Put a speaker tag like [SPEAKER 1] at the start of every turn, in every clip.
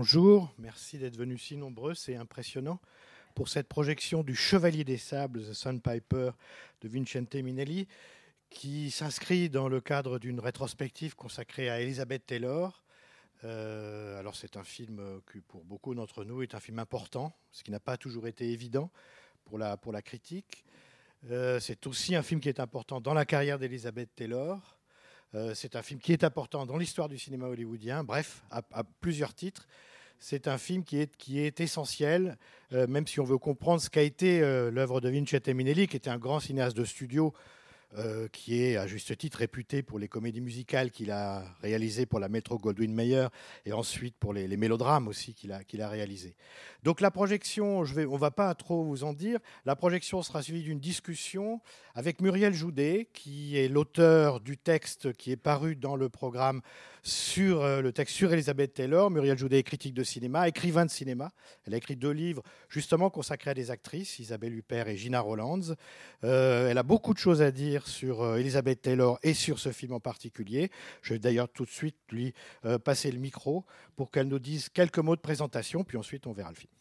[SPEAKER 1] Bonjour, merci d'être venus si nombreux, c'est impressionnant pour cette projection du Chevalier des Sables, The Sandpiper de Vincente Minelli, qui s'inscrit dans le cadre d'une rétrospective consacrée à Elizabeth Taylor. Euh, alors c'est un film qui pour beaucoup d'entre nous est un film important, ce qui n'a pas toujours été évident pour la, pour critique. Euh, c'est aussi un film qui est important dans la carrière d'Elizabeth Taylor. Euh, c'est un film qui est important dans l'histoire du cinéma hollywoodien. Bref, à plusieurs titres. C'est un film qui est, qui essentiel, euh, même si on veut comprendre ce qu'a été euh, l'œuvre de Vincente Minelli, qui était un grand cinéaste de studio, euh, qui est à juste titre réputé pour les comédies musicales qu'il a réalisées pour la Metro Goldwyn Mayer et ensuite pour les, mélodrames aussi qu'il a, qu'il réalisés. Donc la projection, on ne va pas trop vous en dire, la projection sera suivie d'une discussion avec Muriel Joudet, qui est l'auteur du texte qui est paru dans le programme sur euh, le texte sur Elizabeth Taylor. Muriel Joudet est critique de cinéma, écrivain de cinéma. Elle a écrit deux livres justement consacrés à des actrices, Isabelle Huppert et Gina Rollands. Euh, elle a beaucoup de choses à dire sur euh, Elizabeth Taylor et sur ce film en particulier. Je vais d'ailleurs tout de suite lui euh, passer le micro pour qu'elle nous dise quelques mots de présentation, puis ensuite on verra le film.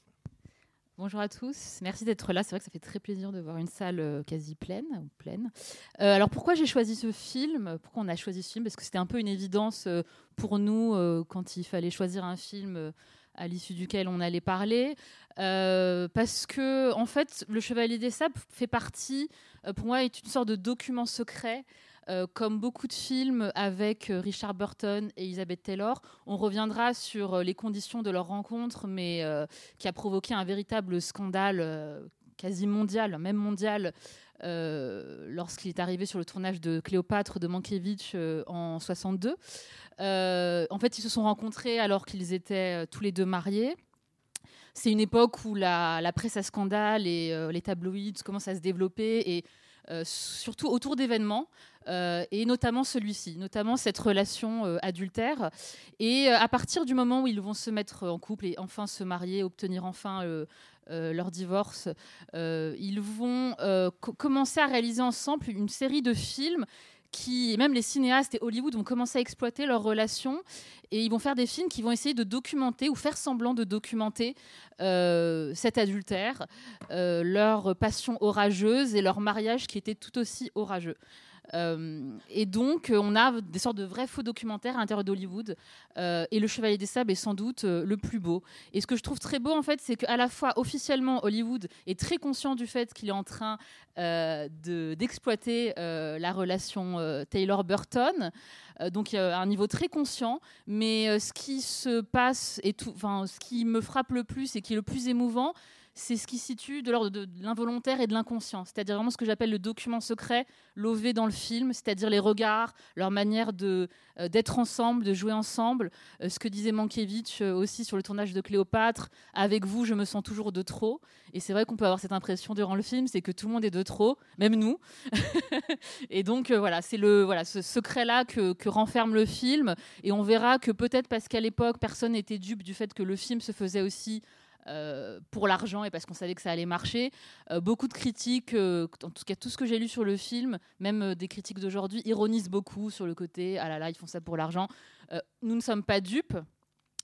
[SPEAKER 2] Bonjour à tous, merci d'être là. C'est vrai que ça fait très plaisir de voir une salle euh, quasi pleine. Pleine. Alors pourquoi j'ai choisi ce film? Pourquoi on a choisi ce film? Parce que c'était un peu une évidence pour nous quand il fallait choisir un film à l'issue duquel on allait parler. Euh, parce que en fait, Le Chevalier des Sables fait partie, euh, pour moi, est une sorte de document secret. Euh, comme beaucoup de films avec Richard Burton et Elizabeth Taylor, on reviendra sur les conditions de leur rencontre, mais qui a provoqué un véritable scandale quasi mondial, même mondial, euh, lorsqu'il est arrivé sur le tournage de Cléopâtre de Mankiewicz euh, en 62. Euh, en fait, ils se sont rencontrés alors qu'ils étaient tous les deux mariés. C'est une époque où la, presse à scandale et les tabloïds commencent à se développer et surtout autour d'événements, et notamment celui-ci, notamment cette relation adultère. Et à partir du moment où ils vont se mettre en couple et enfin se marier, obtenir enfin leur divorce, euh, ils vont euh, co- commencer à réaliser ensemble une série de films qui, même les cinéastes et Hollywood vont commencer à exploiter leur relation et ils vont faire des films qui vont essayer de documenter ou faire semblant de documenter euh, cet adultère, euh, leur passion orageuse et leur mariage qui était tout aussi orageux. Euh, et donc, euh, on a des sortes de vrais faux documentaires à l'intérieur d'Hollywood. Euh, et Le Chevalier des Sables est sans doute le plus beau. Et ce que je trouve très beau, en fait, c'est qu'à la fois, officiellement, Hollywood est très conscient du fait qu'il est en train de- d'exploiter la relation Taylor-Burton. Donc, à un niveau très conscient. Mais ce qui se passe, et tout, ce qui me frappe le plus et qui est le plus émouvant, c'est ce qui situe de l'ordre de, l'involontaire et de l'inconscient. C'est-à-dire vraiment ce que j'appelle le document secret lové dans le film, c'est-à-dire les regards, leur manière euh, d'être ensemble, de jouer ensemble. Euh, ce que disait Mankiewicz euh, aussi sur le tournage de Cléopâtre, avec vous, je me sens toujours de trop. Et c'est vrai qu'on peut avoir cette impression durant le film, c'est que tout le monde est de trop, même nous. et donc voilà, c'est le voilà ce secret-là que, que renferme le film. Et on verra que peut-être parce qu'à l'époque, personne n'était dupe du fait que le film se faisait aussi euh, pour l'argent et parce qu'on savait que ça allait marcher. Euh, beaucoup de critiques, euh, en tout cas tout ce que j'ai lu sur le film, même des critiques d'aujourd'hui, ironisent beaucoup sur le côté ah là là, ils font ça pour l'argent. Nous ne sommes pas dupes.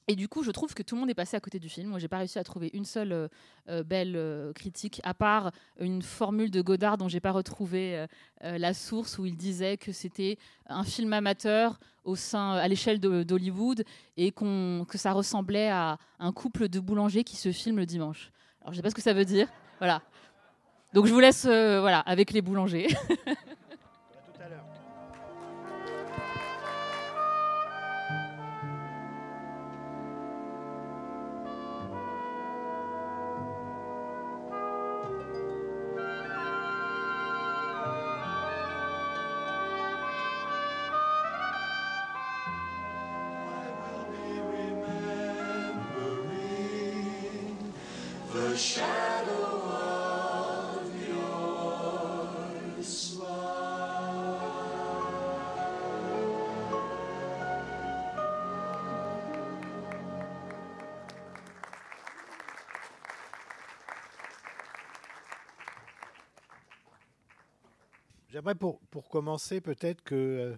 [SPEAKER 2] Et du coup, je trouve que tout le monde est passé à côté du film. Moi, j'ai pas réussi à trouver une seule euh, euh, belle euh, critique, à part une formule de Godard dont j'ai pas retrouvé la source où il disait que c'était un film amateur au sein, à l'échelle d'Hollywood et qu'on, que ça ressemblait à un couple de boulangers qui se filment le dimanche. Alors, je sais pas ce que ça veut dire. Voilà. Donc, je vous laisse voilà, avec les boulangers.
[SPEAKER 1] Pour, pour commencer peut-être que euh,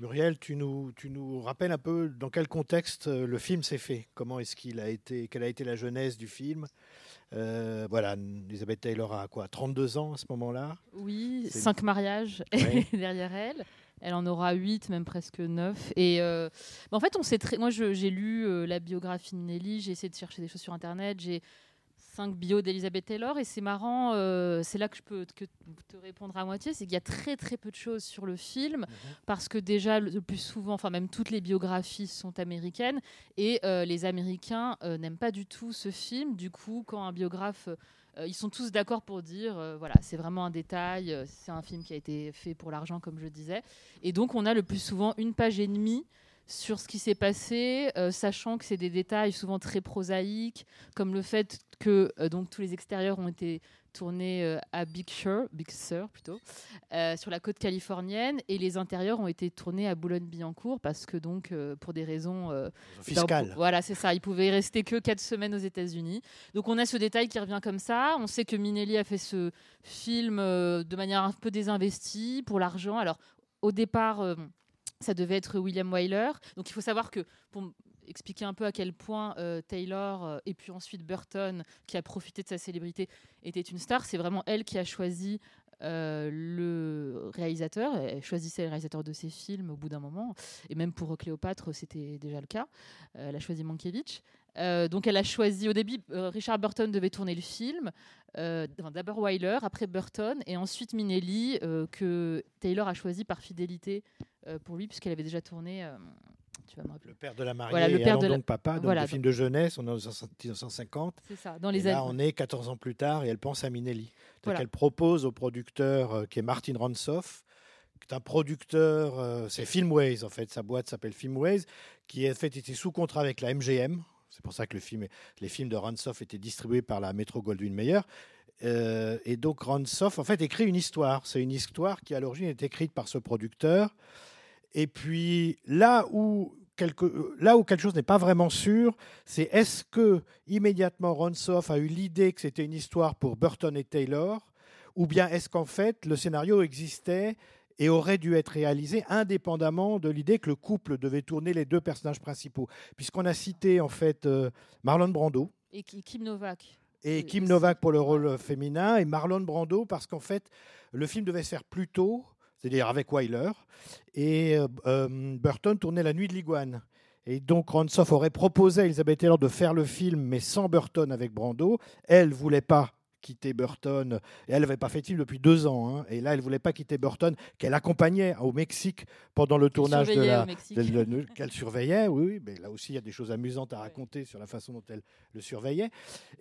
[SPEAKER 1] Muriel, tu nous, tu nous rappelles un peu dans quel contexte euh, le film s'est fait. Comment est-ce qu'il a été, quelle a été la jeunesse du film? Euh, voilà, Elisabeth Taylor a quoi 32 ans à ce moment-là?
[SPEAKER 2] Oui,
[SPEAKER 1] C'est-
[SPEAKER 2] cinq mariages
[SPEAKER 1] Ouais.
[SPEAKER 2] derrière elle. Elle en aura huit, même presque neuf. Et euh, bah, en fait, on sait très. Moi, j'ai lu euh, la biographie de Nelly. J'ai essayé de chercher des choses sur Internet. J'ai cinq bios d'Elizabeth Taylor et c'est marrant. euh, c'est là que je peux que te répondre à moitié, c'est qu'il y a très très peu de choses sur le film parce que déjà le plus souvent, enfin même toutes les biographies sont américaines et euh, les Américains euh, n'aiment pas du tout ce film. Du coup, quand un biographe ils sont tous d'accord pour dire, euh, voilà, c'est vraiment un détail, euh, c'est un film qui a été fait pour l'argent, comme je disais. Et donc, on a le plus souvent une page et demie sur ce qui s'est passé, euh, sachant que c'est des détails souvent très prosaïques, comme le fait que euh, donc tous les extérieurs ont été tournés euh, à Big Sur, Big Sur plutôt, sur la côte californienne, et les intérieurs ont été tournés à Boulogne-Billancourt parce que donc pour des raisons
[SPEAKER 1] Fiscal.
[SPEAKER 2] d'un- Voilà, c'est ça. Il pouvait y rester que 4 semaines aux États-Unis. Donc on a ce détail qui revient comme ça. On sait que Minelli a fait ce film de manière un peu désinvestie pour l'argent. Alors au départ, ça devait être William Wyler. Donc il faut savoir que pour expliquer un peu à quel point euh, Taylor euh, et puis ensuite Burton, qui a profité de sa célébrité, était une star, c'est vraiment elle qui a choisi euh, le réalisateur. Elle choisissait le réalisateur de ses films au bout d'un moment. Et même pour Cléopâtre, c'était déjà le cas. Elle a choisi Mankiewicz. Euh, donc elle a choisi au début, euh, Richard Burton devait tourner le film. Euh, D'abord Wyler, après Burton, et ensuite Minelli, euh, que Taylor a choisi par fidélité pour lui, puisqu'elle avait déjà tourné. tu vas me rappeler.
[SPEAKER 1] Le père de la mariée
[SPEAKER 2] Voilà, le
[SPEAKER 1] et
[SPEAKER 2] père de la-
[SPEAKER 1] donc papa, donc
[SPEAKER 2] Voilà,
[SPEAKER 1] le film de jeunesse, on est en 1950.
[SPEAKER 2] C'est ça, dans
[SPEAKER 1] Et
[SPEAKER 2] les
[SPEAKER 1] là,
[SPEAKER 2] années.
[SPEAKER 1] on est 14 ans plus tard et elle pense à Minelli.
[SPEAKER 2] Voilà.
[SPEAKER 1] qu'elle propose au producteur qui est Martin Ransoff, qui est un producteur, c'est Filmways en fait, sa boîte s'appelle Filmways, qui en fait était sous contrat avec la MGM. C'est pour ça que les films de Ransoff étaient distribués par la Metro Goldwyn Mayer. Euh, et donc Ransoff en fait écrit une histoire. C'est une histoire qui à l'origine est écrite par ce producteur. Et puis là où quelque, là où quelque chose n'est pas vraiment sûr, c'est est-ce que immédiatement Ransoff a eu l'idée que c'était une histoire pour Burton et Taylor, ou bien est-ce qu'en fait le scénario existait et aurait dû être réalisé indépendamment de l'idée que le couple devait tourner les deux personnages principaux, puisqu'on a cité en fait euh, Marlon Brando
[SPEAKER 2] Et Ki- Kim Novak.
[SPEAKER 1] et
[SPEAKER 2] Euh,
[SPEAKER 1] Kim. Novak pour le rôle féminin et Marlon Brando parce qu'en fait le film devait se faire plus tôt, c'est-à-dire avec Wyler, et euh, Burton tournait La Nuit de l'Iguane. Et donc Ransoff aurait proposé à Elizabeth Taylor de faire le film, mais sans Burton avec Brando. Elle voulait pas quitter Burton. Et elle n'avait pas fait de film depuis deux ans. hein. Et là, elle voulait pas quitter Burton, qu'elle accompagnait au Mexique pendant le tournage de la, qu'elle surveillait, oui, oui, mais là aussi il y a des choses amusantes à raconter sur la façon dont elle le surveillait.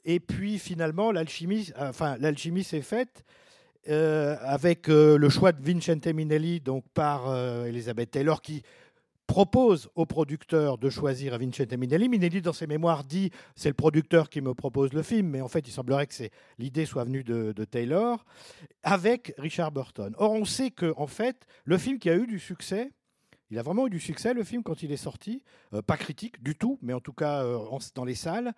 [SPEAKER 1] Et puis finalement, l'alchimie, enfin l'alchimie s'est faite euh, avec euh, le choix de Vincente Minelli, donc par euh, Elizabeth Taylor, qui propose au producteur de choisir Vincente Minelli. Minelli, dans ses mémoires, dit c'est le producteur qui me propose le film, mais en fait, il semblerait que l'idée soit venue de, Taylor, avec Richard Burton. Or, on sait que en fait, le film qui a eu du succès, il a vraiment eu du succès, le film, quand il est sorti. Euh, pas critique du tout, mais en tout cas euh, dans les salles.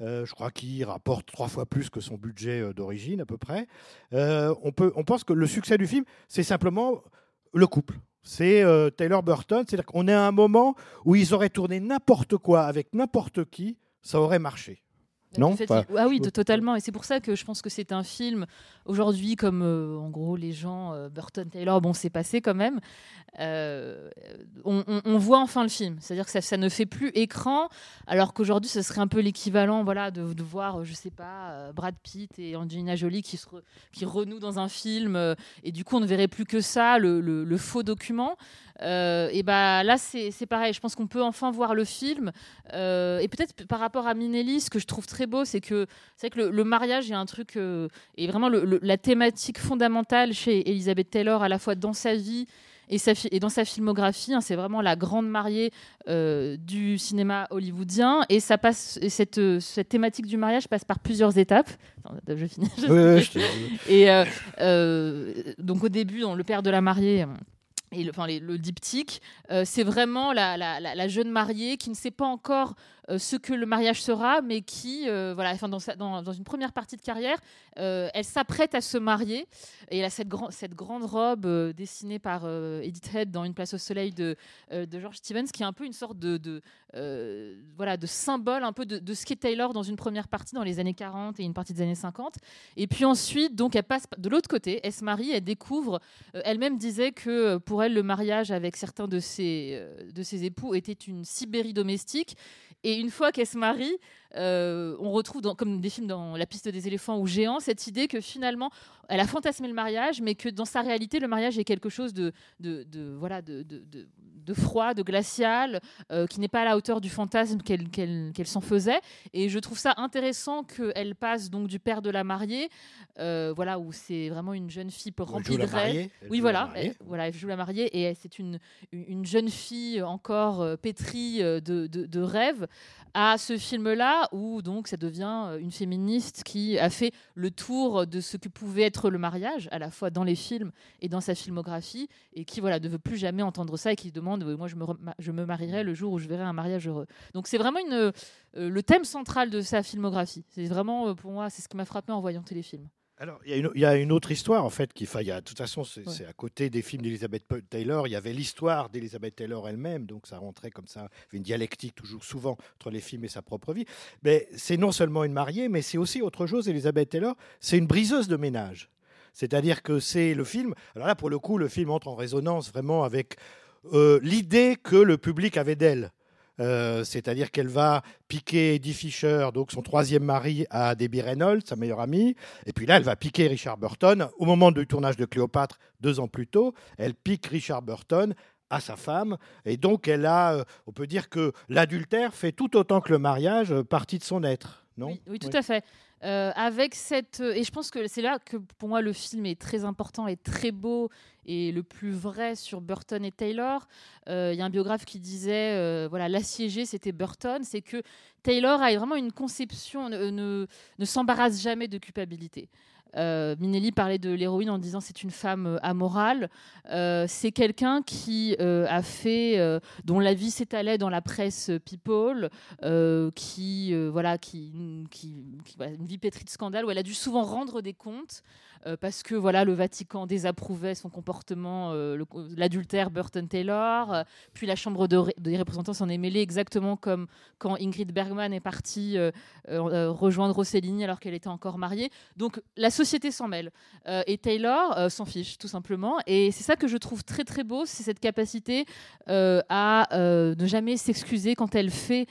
[SPEAKER 1] Euh, je crois qu'il rapporte trois fois plus que son budget d'origine, à peu près. On, peut, on pense que le succès du film, c'est simplement le couple. C'est euh, Taylor Burton. C'est-à-dire qu'on est à un moment où ils auraient tourné n'importe quoi avec n'importe qui, ça aurait marché. Non
[SPEAKER 2] fait,
[SPEAKER 1] Enfin,
[SPEAKER 2] Ah oui, totalement. Et c'est pour ça que je pense que c'est un film, aujourd'hui, comme euh, en gros les gens, euh, Burton, Taylor, bon, c'est passé quand même. euh, on, on- on voit enfin le film. C'est-à-dire que ça, ça ne fait plus écran, alors qu'aujourd'hui, ce serait un peu l'équivalent voilà, de, de voir, je sais pas, Brad Pitt et Angelina Jolie qui, se re- qui renouent dans un film. et du coup, on ne verrait plus que ça, le, le- le faux document. Et bah là, c'est pareil. Je pense qu'on peut enfin voir le film. Et peut-être par rapport à Minelli, ce que je trouve très beau, c'est que c'est que le, le mariage, a un truc, euh, et vraiment le- le- la thématique fondamentale chez Elizabeth Taylor, à la fois dans sa vie et, sa et dans sa filmographie, hein, c'est vraiment la grande mariée euh, du cinéma hollywoodien. Et ça passe, et cette, euh, cette thématique du mariage passe par plusieurs étapes. Attends, je finis. je
[SPEAKER 1] je
[SPEAKER 2] Et euh, donc au début, dans le père de la mariée. Et le, enfin, les- le diptyque, c'est vraiment la, la- la- la jeune mariée qui ne sait pas encore euh, ce que le mariage sera, mais qui, euh, voilà, enfin, dans, sa- une première partie de carrière, euh, elle s'apprête à se marier. Et elle a cette, grand- cette grande robe dessinée par Edith Head dans Une place au soleil de, George Stevens, qui est un peu une sorte de, voilà, de symbole un peu de, ce qu'est Taylor dans une première partie dans les années 40 et une partie des années 50. Et puis ensuite, donc, elle passe de l'autre côté, elle se marie, elle découvre. Elle-même disait que pour elle, le mariage avec certains de ses, de ses époux était une Sibérie domestique. Et une fois qu'elle se marie, euh, on retrouve, dans, comme des films dans La piste des éléphants ou Géant, cette idée que finalement, elle a fantasmé le mariage, mais que dans sa réalité, le mariage est quelque chose de, de, de- voilà, de, froid, de glacial, euh, qui n'est pas à la hauteur du fantasme qu'elle s'en faisait. Et je trouve ça intéressant qu'elle passe donc du père de la mariée, euh, voilà, où c'est vraiment une jeune fille remplie de rêves. Oui, voilà, elle, voilà, elle joue la mariée et c'est une, une jeune fille encore pétrie de, de- rêves à ce où donc ça devient euh, une féministe qui a fait le tour de ce que pouvait être le mariage, à la fois dans les films et dans sa filmographie, et qui voilà ne veut plus jamais entendre ça et qui demande euh, moi je me, je me marierai le jour où je verrai un mariage heureux. Donc c'est vraiment une, euh, le thème central de sa filmographie. C'est vraiment pour moi c'est ce qui m'a frappé en voyant téléfilm.
[SPEAKER 1] Alors, il y, a une- il y a une autre histoire, en fait, qui, y a, de toute façon, c'est
[SPEAKER 2] Ouais.
[SPEAKER 1] à côté des films d'Elizabeth Taylor, il y avait l'histoire d'Elizabeth Taylor elle-même, donc ça rentrait comme ça, une dialectique toujours souvent entre les films et sa propre vie. Mais c'est non seulement une mariée, mais c'est aussi autre chose, Elizabeth Taylor, c'est une briseuse de ménage. C'est-à-dire que c'est le film, alors là, pour le coup, le film entre en résonance vraiment avec euh, l'idée que le public avait d'elle. Euh, c'est-à-dire qu'elle va piquer Eddie Fisher, donc son troisième mari, à Debbie Reynolds, sa meilleure amie. Et puis là, elle va piquer Richard Burton. Au moment du tournage de Cléopâtre, deux ans plus tôt, elle pique Richard Burton à sa femme. Et donc, elle a, euh, on peut dire que l'adultère fait tout autant que le mariage euh, partie de son être. Non?
[SPEAKER 2] Oui, oui, tout à fait. Euh, avec cette et je pense que c'est là que pour moi le film est très important et très beau et le plus vrai sur Burton et Taylor. Euh, Il y a un biographe qui disait euh, voilà l'assiégé c'était Burton, c'est que Taylor a vraiment une conception ne, ne s'embarrasse jamais de culpabilité. Euh, Minelli parlait de l'héroïne en disant c'est une femme euh, amorale. Euh, c'est quelqu'un qui euh, a fait, dont la vie s'étalait dans la presse People, qui voilà, qui, une vie pétrie de scandales où elle a dû souvent rendre des comptes euh, parce que voilà le Vatican désapprouvait son comportement, euh, l'adultère Burton Taylor, euh, puis la Chambre de des représentants s'en est mêlée exactement comme quand Ingrid Bergman est partie rejoindre Rossellini alors qu'elle était encore mariée. Donc la société s'en mêle et Taylor s'en fiche tout simplement. Et c'est ça que je trouve très très beau, c'est cette capacité à ne jamais s'excuser quand elle fait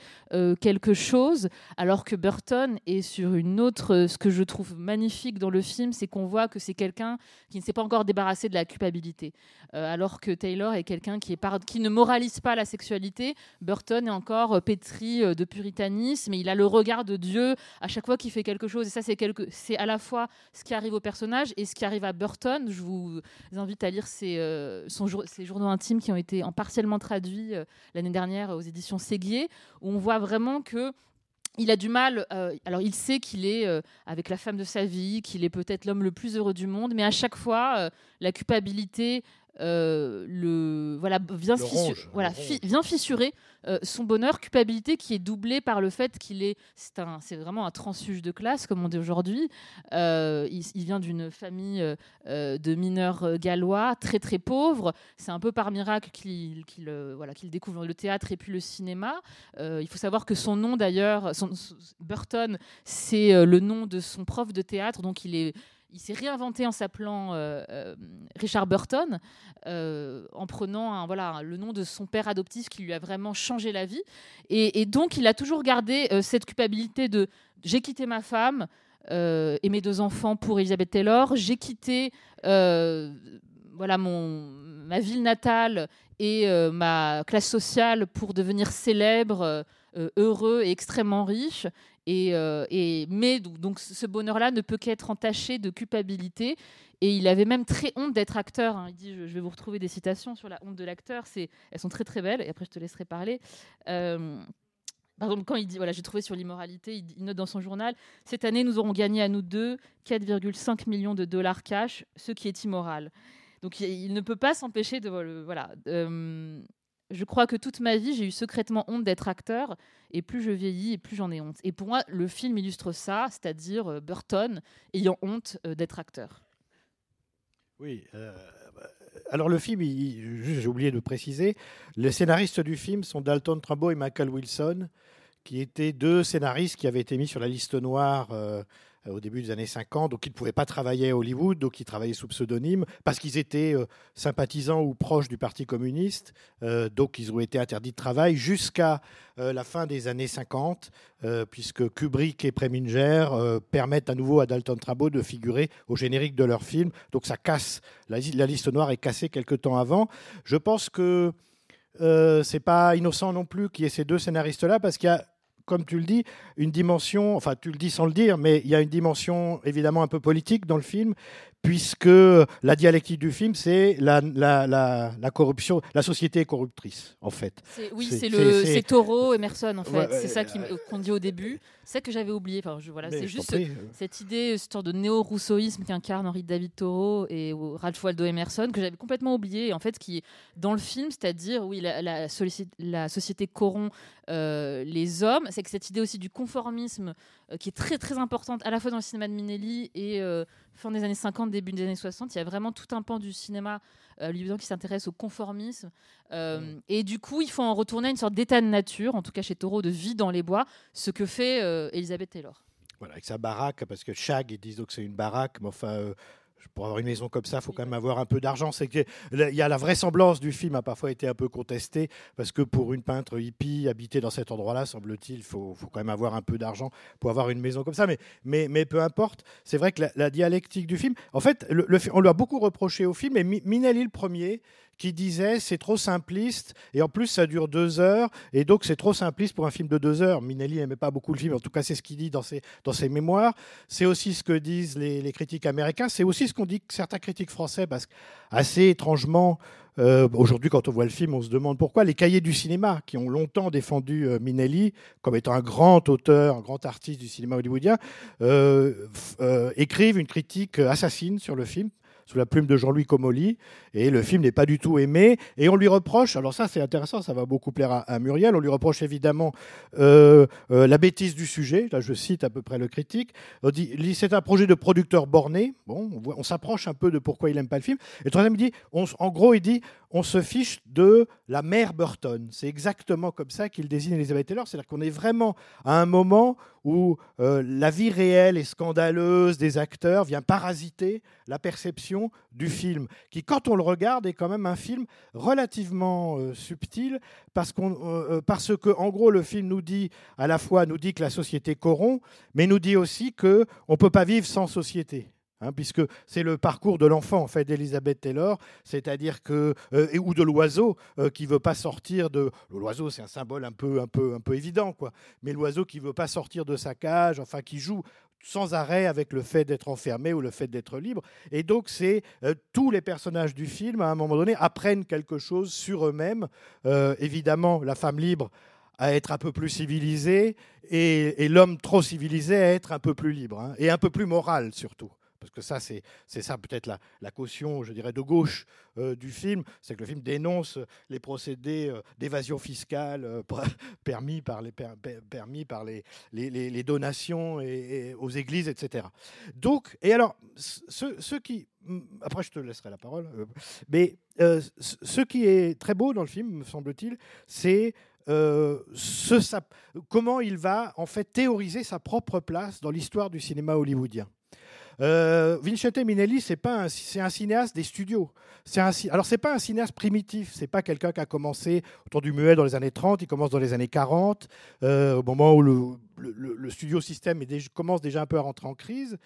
[SPEAKER 2] quelque chose, alors que Burton est sur une autre. ce que je trouve magnifique dans le film, c'est qu'on voit que c'est quelqu'un qui ne s'est pas encore débarrassé de la culpabilité, Euh, alors que Taylor est quelqu'un qui, ne moralise pas la sexualité. Burton est encore euh, pétri euh, de puritanisme, et il a le regard de Dieu à chaque fois qu'il fait quelque chose. Et ça, c'est à la fois ce qui arrive au personnage et ce qui arrive à Burton. Je vous invite à lire ses, journaux intimes qui ont été en partiellement traduits l'année dernière aux éditions Séguier, où on voit vraiment que il a du mal. euh, alors, il sait qu'il est euh, avec la femme de sa vie, qu'il est peut-être l'homme le plus heureux du monde, mais à chaque fois, euh, la culpabilité euh, le voilà vient,
[SPEAKER 1] Le
[SPEAKER 2] voilà, fi- fissurer euh, son bonheur. Culpabilité qui est doublée par le fait qu'il est c'est un c'est vraiment un transfuge de classe comme on dit aujourd'hui. Euh, il, il vient d'une famille de mineurs gallois très très pauvres. C'est un peu par miracle qu'il qu'il, voilà qu'il découvre le théâtre et puis le cinéma. Il faut savoir que son nom d'ailleurs, son, son- Burton, c'est le nom de son prof de théâtre, donc il est il s'est réinventé en s'appelant euh, euh, Richard Burton, euh, en prenant le nom de son père adoptif qui lui a vraiment changé la vie. Et, donc, il a toujours gardé cette culpabilité de j'ai quitté ma femme et mes deux enfants pour Elizabeth Taylor, j'ai quitté voilà, mon, ma ville natale et ma classe sociale pour devenir célèbre, heureux et extrêmement riche. Euh, et- mais donc, ce bonheur-là ne peut qu'être entaché de culpabilité. Et il avait même très honte d'être acteur. hein. Il dit, je, vais vous retrouver des citations sur la honte de l'acteur. C'est, elles sont très très belles. Et après, je te laisserai parler. Euh, par exemple, quand il dit, voilà, j'ai trouvé sur l'immoralité, il, note dans son journal, cette année, nous aurons gagné à nous deux 4,5 millions de dollars cash, ce qui est immoral. Donc il, il ne peut pas s'empêcher de, voilà. euh, Je crois que toute ma vie, j'ai eu secrètement honte d'être acteur, et plus je vieillis, et plus j'en ai honte. Et pour moi, le film illustre ça, c'est-à-dire euh, Burton ayant honte euh, d'être acteur.
[SPEAKER 1] Oui. euh, alors le film, j'ai oublié de préciser, les scénaristes du film sont Dalton Trumbo et Michael Wilson, qui étaient deux scénaristes qui avaient été mis sur la liste noire au début des années 50, donc ils ne pouvaient pas travailler à Hollywood, donc ils travaillaient sous pseudonyme, parce qu'ils étaient euh, sympathisants ou proches du Parti communiste, euh, donc ils ont été interdits de travail jusqu'à euh, la fin des années 50, euh, puisque Kubrick et Preminger euh, permettent à nouveau à Dalton Trumbo de figurer au générique de leur film, donc ça casse, la, la liste noire est cassée quelque temps avant. Je pense que euh, c'est pas innocent non plus qu'il y ait ces deux scénaristes-là, parce qu'il y a, comme tu le dis, une dimension, enfin tu le dis sans le dire, mais il y a une dimension évidemment un peu politique dans le film, puisque la dialectique du film, c'est la, la, la, la corruption, la société est corruptrice, en fait.
[SPEAKER 2] Oui,
[SPEAKER 1] C'est-
[SPEAKER 2] le
[SPEAKER 1] c'est-
[SPEAKER 2] Taureau, Emerson en fait.
[SPEAKER 1] Ouais,
[SPEAKER 2] c'est ça qu'on dit au début. C'est ça que j'avais oublié. Enfin, je, voilà, c'est juste
[SPEAKER 1] prie,
[SPEAKER 2] cette idée, cette sorte de néo-rousseauisme qu'incarne Henri David Thoreau et Ralph Waldo Emerson que j'avais complètement oublié. En fait, qui est dans le film, c'est-à-dire oui, la, société corrompt euh, les hommes. C'est que cette idée aussi du conformisme qui est très très importante à la fois dans le cinéma de Minelli et euh, fin des années 50, début des années 60. Il y a vraiment tout un pan du cinéma euh, hollywoodien qui s'intéresse au conformisme. Euh, Et du coup, il faut en retourner à une sorte d'état de nature, en tout cas chez Thoreau, de vie dans les bois, ce que fait euh, Elizabeth Taylor.
[SPEAKER 1] Voilà, avec sa baraque, parce que Chag, ils disent donc que c'est une baraque, mais enfin, euh, pour avoir une maison comme ça, il faut quand même avoir un peu d'argent. C'est que il y a la vraisemblance du film a parfois été un peu contestée, parce que pour une peintre hippie habiter dans cet endroit-là, semble-t-il, il faut, faut quand même avoir un peu d'argent pour avoir une maison comme ça. Mais, mais, mais peu importe, c'est vrai que la, la dialectique du film, en fait, le, le on lui a beaucoup reproché au film, et Mi- Minelli le premier, qui disait c'est trop simpliste et en plus ça dure deux heures et donc c'est trop simpliste pour un film de deux heures. Minelli n'aimait pas beaucoup le film, en tout cas c'est ce qu'il dit dans ses, dans ses mémoires. C'est aussi ce que disent les, les critiques américains. C'est aussi ce qu'ont dit certains critiques français parce qu'assez étrangement, euh, aujourd'hui quand on voit le film, on se demande pourquoi les cahiers du cinéma qui ont longtemps défendu euh, Minelli comme étant un grand auteur, un grand artiste du cinéma hollywoodien, euh, euh, écrivent une critique assassine sur le film sous la plume de Jean-Louis Comolli, et le film n'est pas du tout aimé, et on lui reproche, alors ça c'est intéressant, ça va beaucoup plaire à, Muriel, on lui reproche évidemment euh, euh, la bêtise du sujet, là je cite à peu près le critique, on dit c'est un projet de producteur borné, bon, on, s'approche un peu de pourquoi il n'aime pas le film, et troisième il dit, en gros il dit, on se fiche de la mère Burton, c'est exactement comme ça qu'il désigne Elizabeth Taylor, c'est-à-dire qu'on est vraiment à un moment où euh, la vie réelle et scandaleuse des acteurs vient parasiter la perception du film, qui, quand on le regarde, est quand même un film relativement euh, subtil, parce, qu'on, euh, euh, parce que, en gros, le film nous dit, à la fois, nous dit que la société corrompt, mais nous dit aussi qu'on ne peut pas vivre sans société. Hein, puisque c'est le parcours de l'enfant en fait d'Elizabeth Taylor, c'est-à-dire que euh, ou de l'oiseau euh, qui veut pas sortir de l'oiseau, c'est un symbole un peu un peu un peu évident quoi, mais l'oiseau qui veut pas sortir de sa cage, enfin qui joue sans arrêt avec le fait d'être enfermé ou le fait d'être libre. Et donc, c'est euh, tous les personnages du film, à un moment donné, apprennent quelque chose sur eux-mêmes. Évidemment, la femme libre à être un peu plus civilisée et, et l'homme trop civilisé à être un peu plus libre hein, et un peu plus moral surtout. Parce que ça, c'est ça peut-être la, caution, je dirais, de gauche euh, du film, c'est que le film dénonce les procédés euh, d'évasion fiscale euh, permis par les, donations aux églises, etc. Donc, et alors, ce, qui, après je te laisserai la parole, mais ce qui est très beau dans le film, me semble-t-il, c'est comment il va en fait théoriser sa propre place dans l'histoire du cinéma hollywoodien. Euh, Vincente Minelli, c'est pas un, c'est un cinéaste des studios. C'est un, alors c'est pas un cinéaste primitif. C'est pas quelqu'un qui a commencé autour du muet dans les années 30. Il commence dans les années 40, euh, au moment où le, studio système commence déjà un peu à rentrer en crise.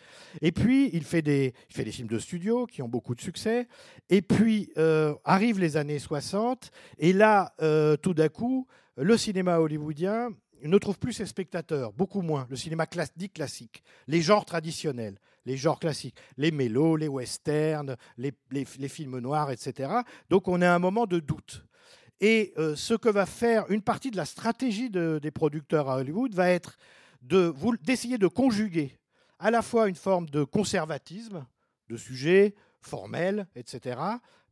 [SPEAKER 1] Et puis il fait des, il fait des films de studio qui ont beaucoup de succès. Et puis euh, arrivent les années 60. Et là, euh, tout d'un coup, le cinéma hollywoodien ne trouve plus ses spectateurs, beaucoup moins. Le cinéma class- dit classique, les genres traditionnels, les genres classiques, les mélos, les westerns, les, films noirs, etc. Donc on est à un moment de doute. Et euh, ce que va faire une partie de la stratégie de- des producteurs à Hollywood va être de d'essayer de conjuguer à la fois une forme de conservatisme, de sujets formels, etc.,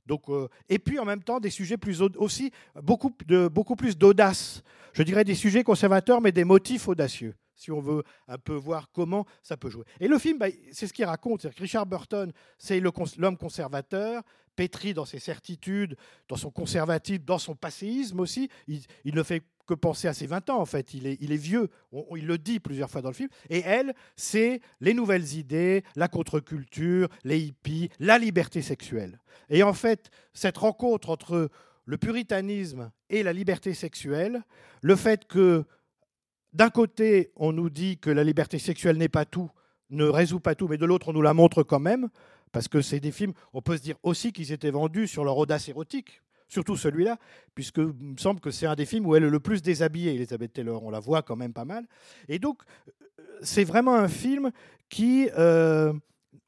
[SPEAKER 1] Donc, euh, et puis en même temps des sujets plus au- aussi beaucoup, de, beaucoup plus d'audace. Je dirais des sujets conservateurs, mais des motifs audacieux, si on veut un peu voir comment ça peut jouer. Et le film, bah, c'est ce qu'il raconte. Que Richard Burton, c'est l'homme conservateur, pétri dans ses certitudes, dans son conservatisme, dans son passéisme aussi. Il, ne fait que penser à ses 20 ans, en fait. Il est, vieux. On- il le dit plusieurs fois dans le film. Et elle, c'est les nouvelles idées, la contre-culture, les hippies, la liberté sexuelle. Et en fait, cette rencontre entre le puritanisme et la liberté sexuelle, le fait que d'un côté, on nous dit que la liberté sexuelle n'est pas tout, ne résout pas tout, mais de l'autre, on nous la montre quand même, parce que c'est des films, on peut se dire aussi qu'ils étaient vendus sur leur audace érotique, surtout celui-là, puisque il me semble que c'est un des films où elle est le plus déshabillée, Elizabeth Taylor, on la voit quand même pas mal. Et donc, euh, c'est vraiment un film qui... euh,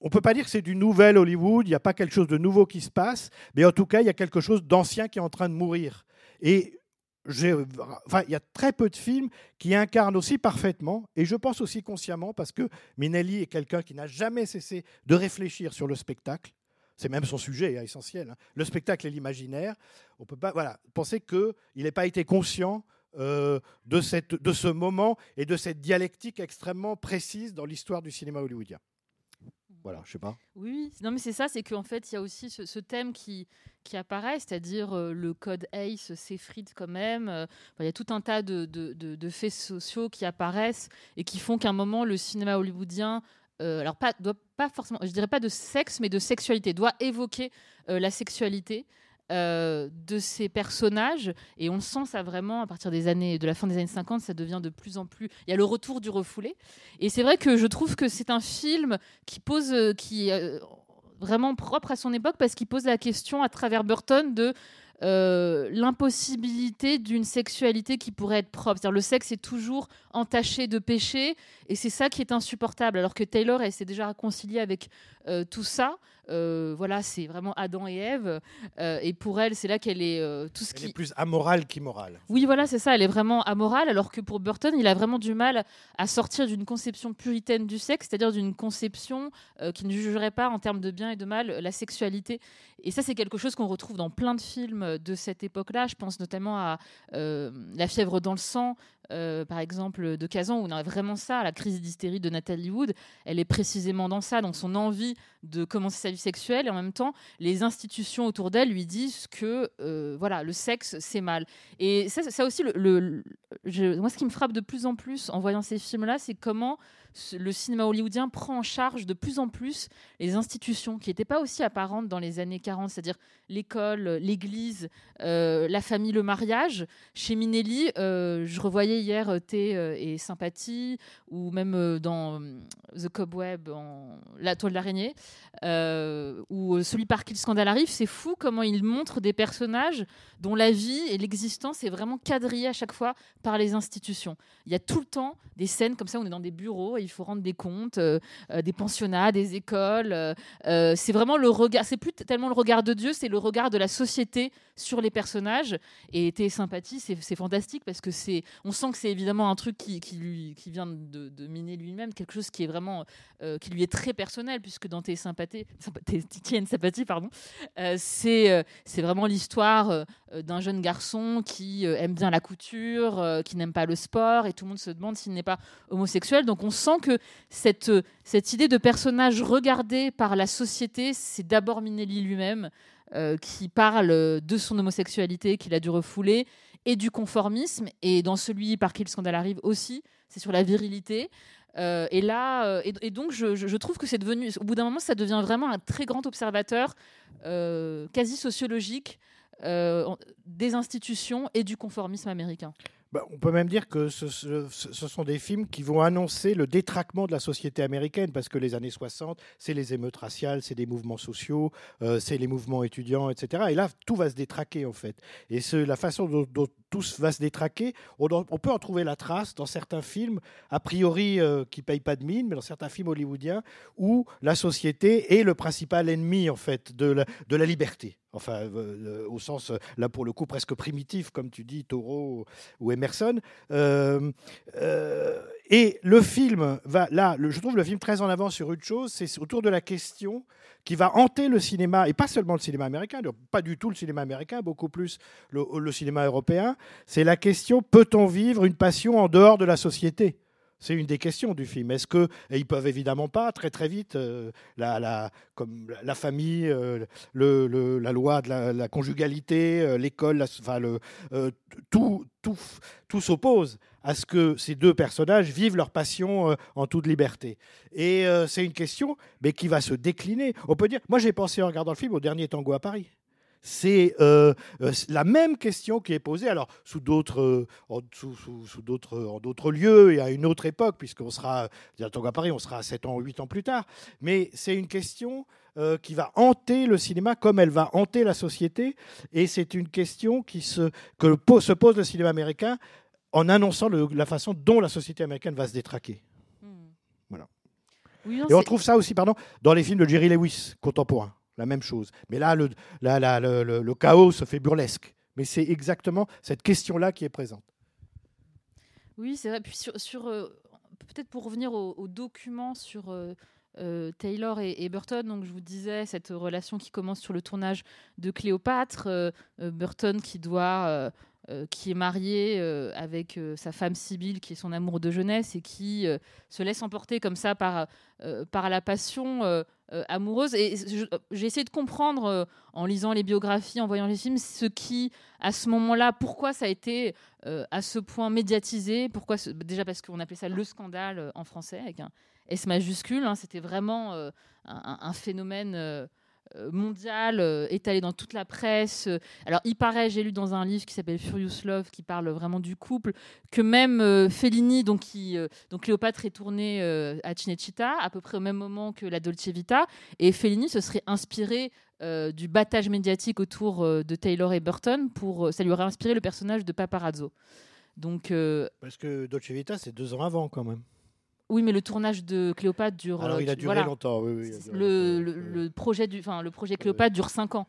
[SPEAKER 1] on ne peut pas dire que c'est du nouvel Hollywood, il n'y a pas quelque chose de nouveau qui se passe, mais en tout cas, il y a quelque chose d'ancien qui est en train de mourir. Et enfin, il y a très peu de films qui incarnent aussi parfaitement, et je pense aussi consciemment, parce que Minelli est quelqu'un qui n'a jamais cessé de réfléchir sur le spectacle. C'est même son sujet hein, essentiel. hein. Le spectacle et l'imaginaire. On peut pas voilà, penser qu'il n'ait pas été conscient euh, de, cette, de ce moment et de cette dialectique extrêmement précise dans l'histoire du cinéma hollywoodien. Voilà, je sais pas.
[SPEAKER 2] Oui, non mais c'est ça, c'est qu'en fait il y a aussi ce, thème qui, qui apparaît, c'est-à-dire euh, le code ACE s'effrite quand même. euh, il y a tout un tas de, de- faits sociaux qui apparaissent et qui font qu'à un moment le cinéma hollywoodien, euh, alors pas, doit pas forcément, je dirais pas de sexe, mais de sexualité, doit évoquer la sexualité. Euh, de ces personnages et on sent ça vraiment à partir des années de la fin des années 50 ça devient de plus en plus il y a le retour du refoulé et c'est vrai que je trouve que c'est un film qui pose, euh, qui est euh, vraiment propre à son époque parce qu'il pose la question à travers Burton de l'impossibilité d'une sexualité qui pourrait être propre. C'est-à-dire le sexe est toujours entaché de péché et c'est ça qui est insupportable. Alors que Taylor, elle s'est déjà réconciliée avec tout ça. Euh, voilà, c'est vraiment Adam et Ève. Euh, et pour elle, c'est là qu'elle est euh, tout ce
[SPEAKER 1] Elle
[SPEAKER 2] qui
[SPEAKER 1] est plus amorale qu'immoral.
[SPEAKER 2] oui, voilà, c'est ça. Elle est vraiment amorale, alors que pour Burton, il a vraiment du mal à sortir d'une conception puritaine du sexe, c'est-à-dire d'une conception qui ne jugerait pas en termes de bien et de mal la sexualité. Et ça, c'est quelque chose qu'on retrouve dans plein de films de cette époque-là. Je pense notamment à La fièvre dans le sang, euh, par exemple, de Kazan, où on a vraiment ça, la crise d'hystérie de Nathalie Wood. Elle est précisément dans ça, dans son envie de commencer sa vie sexuelle, et en même temps, les institutions autour d'elle lui disent que euh, voilà, le sexe, c'est mal. Et ça, aussi, moi, ce qui me frappe de plus en plus en voyant ces films-là, c'est comment le cinéma hollywoodien prend en charge de plus en plus les institutions qui n'étaient pas aussi apparentes dans les années 40, c'est-à-dire l'école, l'église, euh, la famille, le mariage. Chez Minelli, euh, je revoyais hier euh, Thé et Sympathie, ou même dans The Cobweb, La toile d'araignée, euh, ou celui par qui le scandale arrive. C'est fou comment il montre des personnages dont la vie et l'existence est vraiment quadrillée à chaque fois par les institutions. Il y a tout le temps des scènes comme ça, on est dans des bureaux il faut rendre des comptes, euh, euh, des pensionnats, des écoles. euh, c'est vraiment le regard, c'est plus tellement le regard de Dieu, c'est le regard de la société sur les personnages. Et tes sympathies, c'est fantastique parce que c'est, on sent que c'est évidemment un truc qui, qui lui, qui vient de, miner lui-même, quelque chose qui est vraiment, qui lui est très personnel, puisque dans tiennes sympathies, pardon, c'est, vraiment l'histoire d'un jeune garçon qui aime bien la couture, qui n'aime pas le sport, et tout le monde se demande s'il n'est pas homosexuel. Donc on sent que cette, euh, cette idée de personnage regardé par la société, c'est d'abord Minelli lui-même euh, qui parle de son homosexualité qu'il a dû refouler et du conformisme. Et dans celui par qui le scandale arrive aussi, c'est sur la virilité. Euh, et là, euh, et, donc je, trouve que c'est devenu, au bout d'un moment, ça devient vraiment un très grand observateur, euh, quasi sociologique, euh, des institutions et du conformisme américain.
[SPEAKER 1] Bah, on peut même dire que ce, ce- ce sont des films qui vont annoncer le détraquement de la société américaine, parce que les années 60, c'est les émeutes raciales, c'est des mouvements sociaux, euh, c'est les mouvements étudiants, etc. Et là, tout va se détraquer, en fait. Et la façon dont, dont tout se- va se détraquer, on, peut en trouver la trace dans certains films, a priori, euh, qui ne payent pas de mine, mais dans certains films hollywoodiens, où la société est le principal ennemi, en fait, de la, de la liberté. Enfin, euh, euh, au sens, euh, là, pour le coup, presque primitif, comme tu dis, Taureau ou Emerson. Et le film va là, je trouve le film très en avant sur une chose, c'est autour de la question qui va hanter le cinéma, et pas seulement le cinéma américain, pas du tout le cinéma américain, beaucoup plus le, le cinéma européen, c'est la question peut-on vivre une passion en dehors de la société? C'est une des questions du film. Est-ce que et ils peuvent évidemment pas très très vite euh, la, la comme la- famille, euh, le, le- la loi de la, conjugalité, euh, l'école, enfin le tout tout tout s'oppose à ce que ces deux personnages vivent leur passion en toute liberté. Et c'est une question, mais qui va se décliner. On peut dire, moi j'ai pensé en regardant le film au dernier tango à Paris. C'est euh, euh, la même question qui est posée, alors sous d'autres, euh, en, sous, sous- sous d'autres, en d'autres lieux et à une autre époque, puisqu'on sera, tango à Paris, on sera 7 ans, 8 ans plus tard. Mais c'est une question euh, qui va hanter le cinéma comme elle va hanter la société. Et c'est une question qui se, que se pose le cinéma américain en annonçant le- la façon dont la société américaine va se détraquer. Voilà.
[SPEAKER 2] Oui, non,
[SPEAKER 1] Et on
[SPEAKER 2] c'est-
[SPEAKER 1] trouve ça aussi pardon, dans les films de Jerry Lewis contemporains. La même chose. Mais là, le, chaos se fait burlesque. Mais c'est exactement cette question-là qui est présente.
[SPEAKER 2] Oui, c'est vrai. Puis sur, euh, peut-être pour revenir au, document sur euh, euh, Taylor et, Burton, donc je vous disais cette relation qui commence sur le tournage de Cléopâtre, Burton qui doit, qui est marié avec sa femme Sibylle, qui est son amour de jeunesse et qui se laisse emporter comme ça par la passion euh, euh, amoureuse. Et je- j'ai essayé de comprendre euh, en lisant les biographies, en voyant les films, ce qui à ce moment-là, pourquoi ça a été euh, à ce point médiatisé. Pourquoi Déjà parce qu'on appelait ça le scandale euh, en français, avec un S majuscule. hein. C'était vraiment euh, un phénomène euh, euh, mondial, euh, dans toute la presse. Euh, Alors, il paraît, j'ai lu dans un livre qui s'appelle Furious Love, qui parle vraiment du couple, que même Fellini, donc, qui, donc Cléopâtre est tournée euh, à Cinecittà, à peu près au même moment que la Dolce Vita, et Fellini se serait inspiré du battage médiatique autour de Taylor et Burton pour ça lui aurait inspiré le personnage de Paparazzo. Donc
[SPEAKER 1] Parce que Dolce Vita, c'est deux ans avant quand même.
[SPEAKER 2] Oui, mais le tournage de Cléopâtre dure.
[SPEAKER 1] Alors
[SPEAKER 2] euh,
[SPEAKER 1] il a duré
[SPEAKER 2] voilà.
[SPEAKER 1] longtemps. Oui, duré
[SPEAKER 2] Le,
[SPEAKER 1] longtemps,
[SPEAKER 2] le-
[SPEAKER 1] oui.
[SPEAKER 2] le projet du, enfin le projet
[SPEAKER 1] Ouais,
[SPEAKER 2] Cléopâtre dure 5 ans.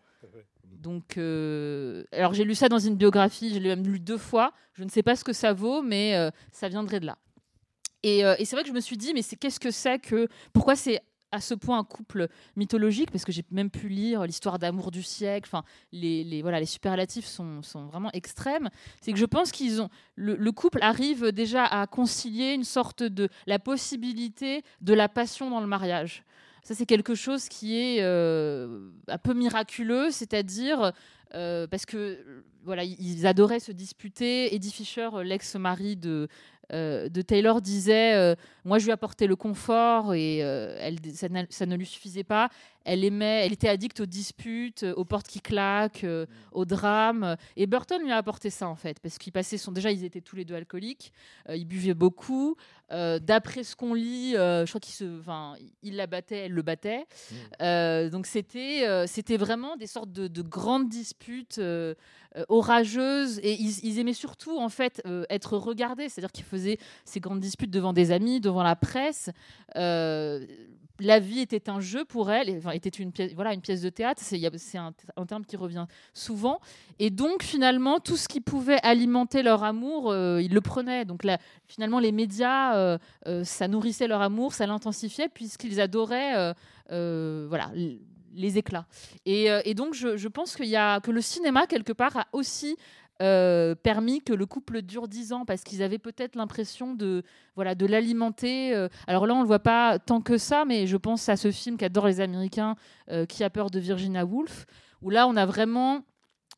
[SPEAKER 2] Donc, euh, alors j'ai lu ça dans une biographie, je l'ai même lu deux fois. Je ne sais pas ce que ça vaut, mais euh, ça viendrait de là. Et, euh, et c'est vrai que je me suis dit, mais c'est qu'est-ce que c'est que pourquoi c'est à ce point un couple mythologique parce que j'ai même pu lire l'histoire d'amour du siècle. Enfin, les, voilà, les superlatifs sont, sont vraiment extrêmes. C'est que je pense qu'ils ont le, le couple arrive déjà à concilier une sorte de la possibilité de la passion dans le mariage. Ça, c'est quelque chose qui est euh, un peu miraculeux, c'est-à-dire euh, parce que voilà, ils- adoraient se disputer. Eddie Fisher, l'ex-mari de, euh, de Taylor, disait euh, Moi, je lui apportais le confort et euh, elle, ça, ne lui suffisait pas. Elle aimait, elle était addicte aux disputes, aux portes qui claquent, euh, aux drames. Et Burton lui a apporté ça en fait, parce qu'ils passaient son. Déjà, ils étaient tous les deux alcooliques. euh, ils buvaient beaucoup. Euh, D'après ce qu'on lit, je crois qu'il se, enfin, il la battait, elle le battait. Euh, donc c'était, c'était vraiment des sortes de, de grandes disputes orageuses. Et ils, ils aimaient surtout en fait être regardés, c'est-à-dire qu'ils faisaient ces grandes disputes devant des amis, devant la presse. La vie était un jeu pour elle, enfin, était une pièce, voilà, une pièce de théâtre. C'est, un, terme qui revient souvent. Et donc finalement, tout ce qui pouvait alimenter leur amour, euh, ils le prenaient. Donc là, finalement, les médias, euh, euh, ça nourrissait leur amour, ça l'intensifiait, puisqu'ils adoraient, voilà, les éclats. Et, donc, je, je pense y a que le cinéma quelque part a aussi euh, permis que le couple dure 10 ans parce qu'ils avaient peut-être l'impression de voilà de l'alimenter. euh. Alors là, on le voit pas tant que ça, mais je pense à ce film qu'adorent les Américains, euh, qui a peur de Virginia Woolf, où là, on a vraiment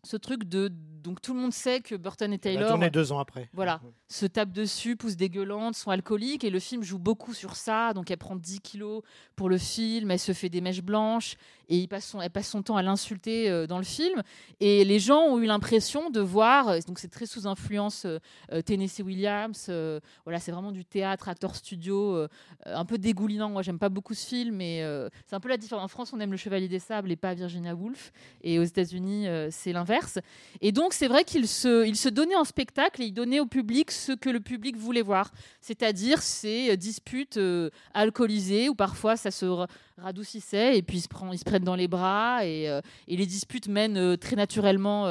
[SPEAKER 2] ce truc de donc tout le monde sait que Burton et Taylor
[SPEAKER 1] tourné deux ans après.
[SPEAKER 2] Voilà. se tapent dessus, poussent des gueulantes, sont alcooliques. Et le film joue beaucoup sur ça. Donc elle prend 10 kilos pour le film, elle se fait des mèches blanches et il passe son, elle passe son temps à l'insulter euh, dans le film. Et les gens ont eu l'impression de voir, euh, donc c'est très sous influence euh, Tennessee Williams. euh, voilà, c'est vraiment du théâtre, acteur studio, un peu dégoulinant. Moi, j'aime pas beaucoup ce film, mais c'est un peu la différence. En France, on aime Le Chevalier des Sables et pas Virginia Woolf. Et aux États-Unis, c'est l'inverse. l'inverse. Et donc, c'est vrai qu'il se, il se donnait en spectacle et il donnait au public ce que le public voulait voir, c'est-à-dire ces disputes euh, alcoolisées où parfois ça se ra- radoucissait et puis ils se, prend, ils se prennent dans les bras et, euh, les disputes mènent euh, très naturellement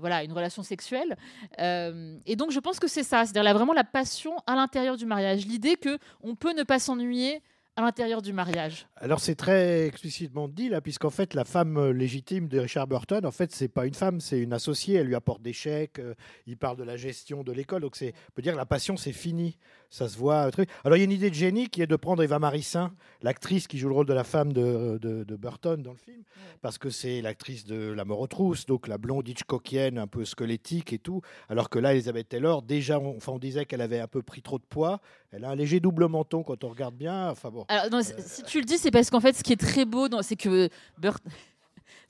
[SPEAKER 2] voilà, une relation sexuelle. Et donc, je pense que c'est ça, c'est-à-dire là, vraiment la passion à l'intérieur du mariage, l'idée que on peut ne pas s'ennuyer à l'intérieur du mariage.
[SPEAKER 1] Alors c'est très explicitement dit là, puisqu'en fait la femme légitime de Richard Burton, en fait c'est pas une femme, c'est une associée. Elle lui apporte des chèques. euh, il parle de la gestion de l'école, donc c'est on peut dire que la passion c'est fini. Ça se voit. euh, très- Alors il y a une idée de génie qui est de prendre Eva Marissin, l'actrice qui joue le rôle de la femme de, de- de Burton dans le film, parce que c'est l'actrice de La mort aux trousses, donc la blonde Hitchcockienne, un peu squelettique et tout. Alors que là Elizabeth Taylor, déjà, on, enfin on disait qu'elle avait un peu pris trop de poids. Elle a un léger double menton quand on regarde bien. Enfin bon.
[SPEAKER 2] Alors, non, c- si tu le dis, c'est parce qu'en fait, ce qui est très beau, dans- c'est que Burton.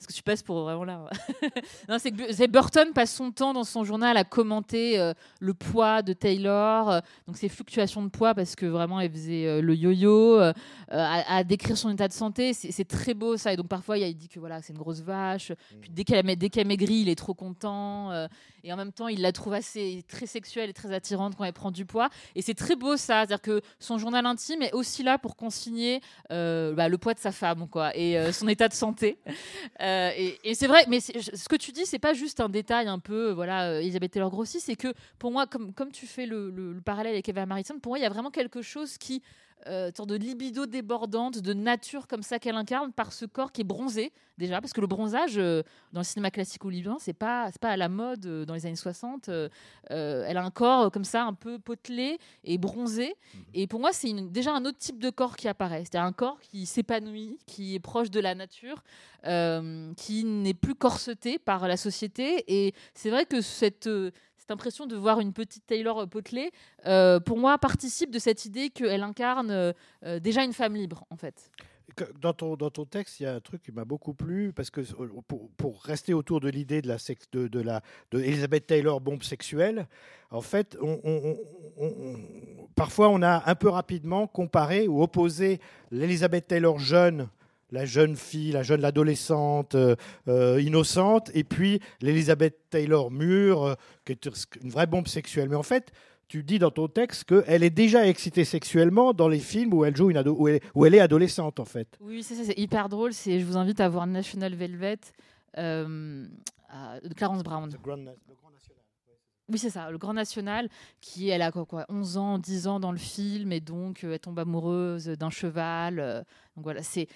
[SPEAKER 2] Parce que tu passes pour vraiment là. non, c'est que Burton passe son temps dans son journal à commenter euh, le poids de Taylor, euh, donc ses fluctuations de poids, parce que vraiment elle faisait euh, le yo-yo, à, à décrire son état de santé. C'est très beau ça. Et donc parfois il, dit que voilà, c'est une grosse vache. Puis dès qu'elle a- dès qu'elle maigrit, il est trop content. et en même temps, il la trouve assez très sexuelle et très attirante quand elle prend du poids. Et c'est très beau ça, c'est-à-dire que son journal intime est aussi là pour consigner bah, le poids de sa femme, quoi, et son état de santé. Euh, et c'est vrai, mais ce que tu dis, c'est pas juste un détail un peu, euh, voilà, euh, Elisabeth Taylor grossi, c'est que pour moi, comme, tu fais le, le- le parallèle avec Eva Maritson, pour moi, il y a vraiment quelque chose qui, euh, de libido débordante, de nature comme ça qu'elle incarne par ce corps qui est bronzé déjà, parce que le bronzage euh, dans le cinéma classique hollywoodien, c'est pas, c'est pas à la mode euh, dans les années 60. euh, elle a un corps comme ça, un peu potelé et bronzé. Et pour moi, c'est une- déjà un autre type de corps qui apparaît. C'est un corps qui s'épanouit, qui est proche de la nature, qui n'est plus corseté par la société. Et c'est vrai que cette, cette impression de voir une petite Taylor euh, potelée, euh, pour moi, participe de cette idée qu'elle incarne euh, euh, déjà une femme libre, en fait.
[SPEAKER 1] Dans ton, dans ton texte, il y a un truc qui m'a beaucoup plu, parce que pour, rester autour de l'idée de la sex- de, de la de Elizabeth Taylor bombe sexuelle, en fait, parfois on a un peu rapidement comparé ou opposé l'Elizabeth Taylor jeune, la jeune fille, la jeune adolescente euh, euh, innocente, et puis l'Elizabeth Taylor mûre, euh, qui est une vraie bombe sexuelle. Mais en fait, tu dis dans ton texte qu'elle est déjà excitée sexuellement dans les films où elle joue une ado- où elle, où elle est adolescente en fait.
[SPEAKER 2] Oui, c'est ça, c'est hyper drôle. C'est, je vous invite à voir National Velvet euh, à- de Clarence Brown. Oui, c'est ça, le Grand National, qui elle a quoi, quoi, 11 ans, 10 ans dans le film, et donc euh, elle tombe amoureuse d'un cheval. euh, donc voilà, c'est,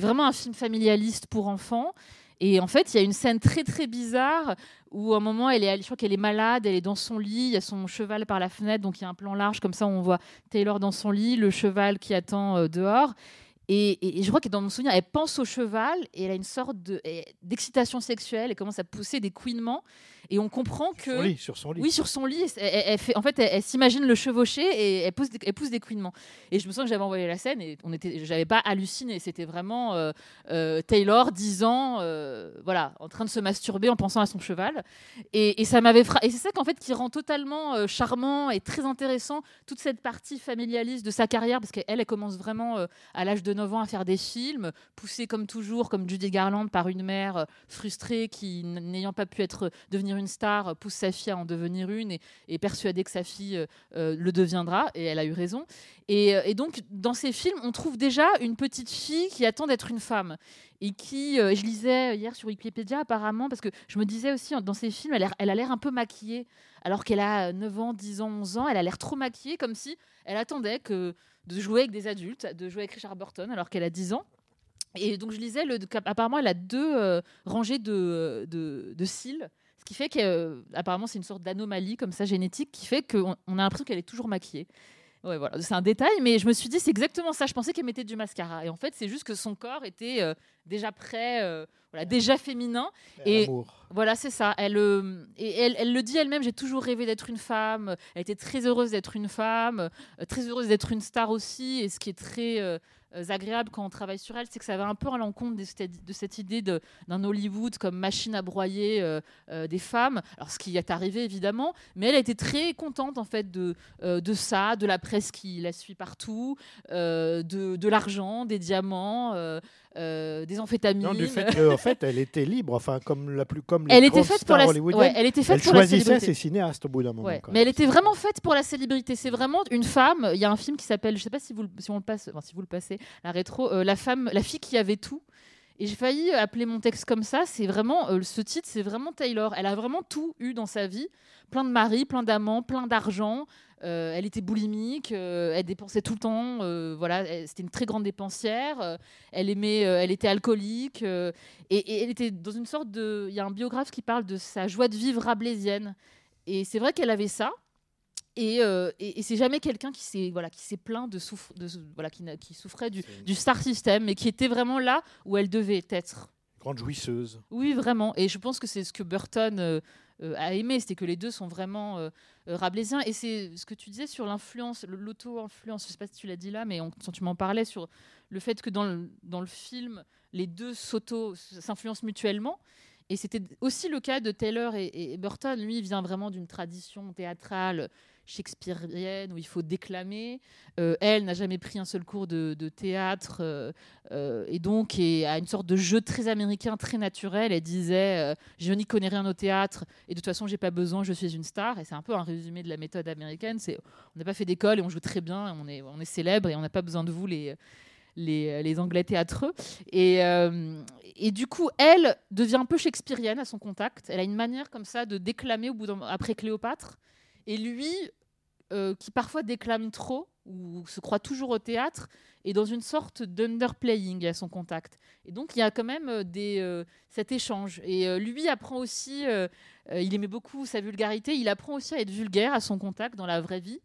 [SPEAKER 2] vraiment un film familialiste pour enfants. Et en fait, il y a une scène très très bizarre où à un moment, elle est, je crois qu'elle est malade, elle est dans son lit, il y a son cheval par la fenêtre, donc il y a un plan large comme ça, on voit Taylor dans son lit, le cheval qui attend euh, dehors. Et, et- et je crois que dans mon souvenir, elle pense au cheval et elle a une sorte de- d'excitation sexuelle, elle commence à pousser des couinements. Et on comprend que.
[SPEAKER 1] Son lit, sur son lit.
[SPEAKER 2] Oui, sur son lit. Elle, elle- elle fait, en fait, elle, elle s'imagine le chevaucher et elle pousse, des, elle pousse des couinements. Et je me souviens que j'avais envoyé la scène et on était, j'avais pas halluciné. C'était vraiment euh, euh, Taylor, 10 ans, euh, voilà, en train de se masturber en pensant à son cheval. Et, et ça m'avait fra- Et c'est ça qu'en fait qui rend totalement charmant et très intéressant toute cette partie familialiste de sa carrière parce qu'elle, elle commence vraiment à l'âge de 9 ans à faire des films, poussée comme toujours, comme Judy Garland, par une mère euh, frustrée qui, n'ayant pas pu être devenir une star, euh, pousse sa fille à en devenir une et persuadée que sa fille euh, euh, le deviendra, et elle a eu raison. Euh, et donc, dans ces films, on trouve déjà une petite fille qui attend d'être une femme. Et qui, euh, je lisais hier sur Wikipédia apparemment, parce que je me disais aussi, dans ces films, elle, a- l'air un peu maquillée, alors qu'elle a 9 ans, 10 ans, 11 ans, elle a l'air trop maquillée, comme si elle attendait que, de jouer avec des adultes, de jouer avec Richard Burton, alors qu'elle a 10 ans. Et donc je lisais, apparemment, elle a deux euh, rangées de, de, cils, ce qui fait qu'apparemment c'est une sorte d'anomalie comme ça génétique qui fait qu'on on a l'impression qu'elle est toujours maquillée. Ouais, voilà, c'est un détail, mais je me suis dit c'est exactement ça. Je pensais qu'elle mettait du mascara, et en fait c'est juste que son corps était euh, déjà prêt, euh, voilà, déjà féminin. Et
[SPEAKER 1] L'amour.
[SPEAKER 2] voilà, c'est ça. Elle, euh, et elle, elle le dit elle-même, j'ai toujours rêvé d'être une femme. Elle était très heureuse d'être une femme, très heureuse d'être une star aussi. Et ce qui est très agréable quand on travaille sur elle, c'est que ça va un peu à l'encontre de cette, idée d'un Hollywood comme machine à broyer euh, euh, des femmes. Alors, ce qui est arrivé évidemment, mais elle a été très contente en fait de, euh, de ça, de la presse qui la suit partout, euh, de, de l'argent, des diamants. Euh, des amphétamines.
[SPEAKER 1] Non, du fait qu'en fait, elle était libre, enfin, comme la plus comme les
[SPEAKER 2] elle était faite pour la, ouais, elle était faite
[SPEAKER 1] elle
[SPEAKER 2] pour la
[SPEAKER 1] choisissait
[SPEAKER 2] célébrité.
[SPEAKER 1] ses cinéastes au bout d'un moment.
[SPEAKER 2] Ouais, mais elle était vraiment faite pour la célébrité. C'est vraiment une femme. Il y a un film qui s'appelle, je sais pas si vous, le- si on le passe, enfin, si vous le passez, la rétro, euh, la femme, la fille qui avait tout. Et j'ai failli appeler mon texte comme ça. C'est vraiment euh, ce titre, c'est vraiment Taylor. Elle a vraiment tout eu dans sa vie, plein de maris, plein d'amants, plein d'argent. Euh, elle était boulimique, euh, elle dépensait tout le temps. euh, voilà, c'était une très grande dépensière. euh, elle aimait, euh, elle était alcoolique euh, et, et elle était dans une sorte de. Il y a un biographe qui parle de sa joie de vivre rabelaisienne. Et c'est vrai qu'elle avait ça. Et, euh, et, et c'est jamais quelqu'un qui s'est voilà qui s'est plaint de, souffre, de voilà qui, souffrait du, star system, mais qui était vraiment là où elle devait être.
[SPEAKER 1] grande jouisseuse.
[SPEAKER 2] Oui, vraiment. Et je pense que c'est ce que Burton euh, euh, a aimé, c'était que les deux sont vraiment rabelaisiens. Et c'est ce que tu disais sur l'influence, l'auto-influence. Je sais pas si tu l'as dit là, mais on- quand tu m'en parlais sur le fait que dans le, dans le film, les deux s'auto s'influencent mutuellement. Et c'était aussi le cas de Taylor et, Burton. Lui, il vient vraiment d'une tradition théâtrale shakespearienne où il faut déclamer. Euh, elle n'a jamais pris un seul cours de, théâtre euh, euh, et donc a une sorte de jeu très américain, très naturel. Elle disait Je n'y connais rien au théâtre et de toute façon, j'ai pas besoin, je suis une star. Et c'est un peu un résumé de la méthode américaine c'est on n'a pas fait d'école et on joue très bien, on est, on est célèbre et on n'a pas besoin de vous, les, les, les Anglais théâtreux. Et, euh, et du coup, elle devient un peu shakespearienne à son contact. Elle a une manière comme ça de déclamer au bout après Cléopâtre. Et lui, euh, qui parfois déclame trop ou se croit toujours au théâtre, est dans une sorte d'underplaying à son contact. Et donc, il y a quand même euh, des, euh, cet échange. Et euh, lui apprend aussi, euh, il aimait beaucoup sa vulgarité, il apprend aussi à être vulgaire à son contact dans la vraie vie.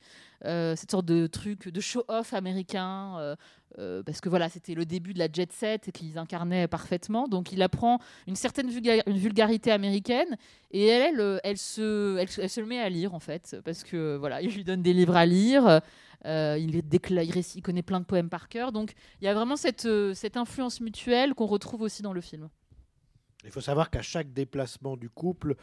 [SPEAKER 2] Euh, cette sorte de truc de show-off américain, euh, parce que voilà, c'était le début de la jet set qu'ils incarnaient parfaitement. Donc il apprend une certaine une vulgarité américaine et elle, elle, se, elle, se- le met à lire en fait, parce que voilà, il lui donne des livres à lire. il, il il connaît plein de poèmes par cœur, donc il y a vraiment cette, cette influence mutuelle qu'on retrouve aussi dans le film.
[SPEAKER 1] Il faut savoir qu'à chaque déplacement du couple,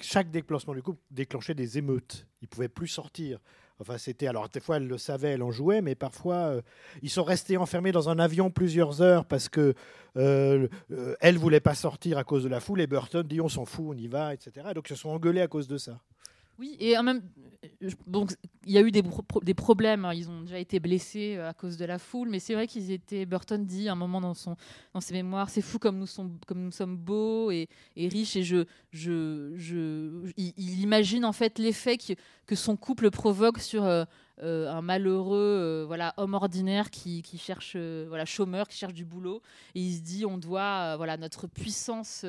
[SPEAKER 1] chaque déplacement du couple déclenchait des émeutes. Ils pouvaient plus sortir. Enfin, c'était alors des fois elle le savait, elle en jouait, mais parfois euh, ils sont restés enfermés dans un avion plusieurs heures parce que euh, euh, elle voulait pas sortir à cause de la foule et Burton dit on s'en fout, on y va, etc. Donc ils se sont engueulés à cause de ça.
[SPEAKER 2] Oui, et en même donc il y a eu des, pro- pro- des problèmes. hein. Ils ont déjà été blessés euh, à cause de la foule, mais c'est vrai qu'ils étaient. Burton dit un moment dans son dans ses mémoires, c'est fou comme nous sommes comme nous sommes beaux et, riches. Et je je je il, imagine en fait l'effet que, que son couple provoque sur euh, euh, un malheureux voilà homme ordinaire qui, qui cherche voilà chômeur qui cherche du boulot et il se dit on doit voilà notre puissance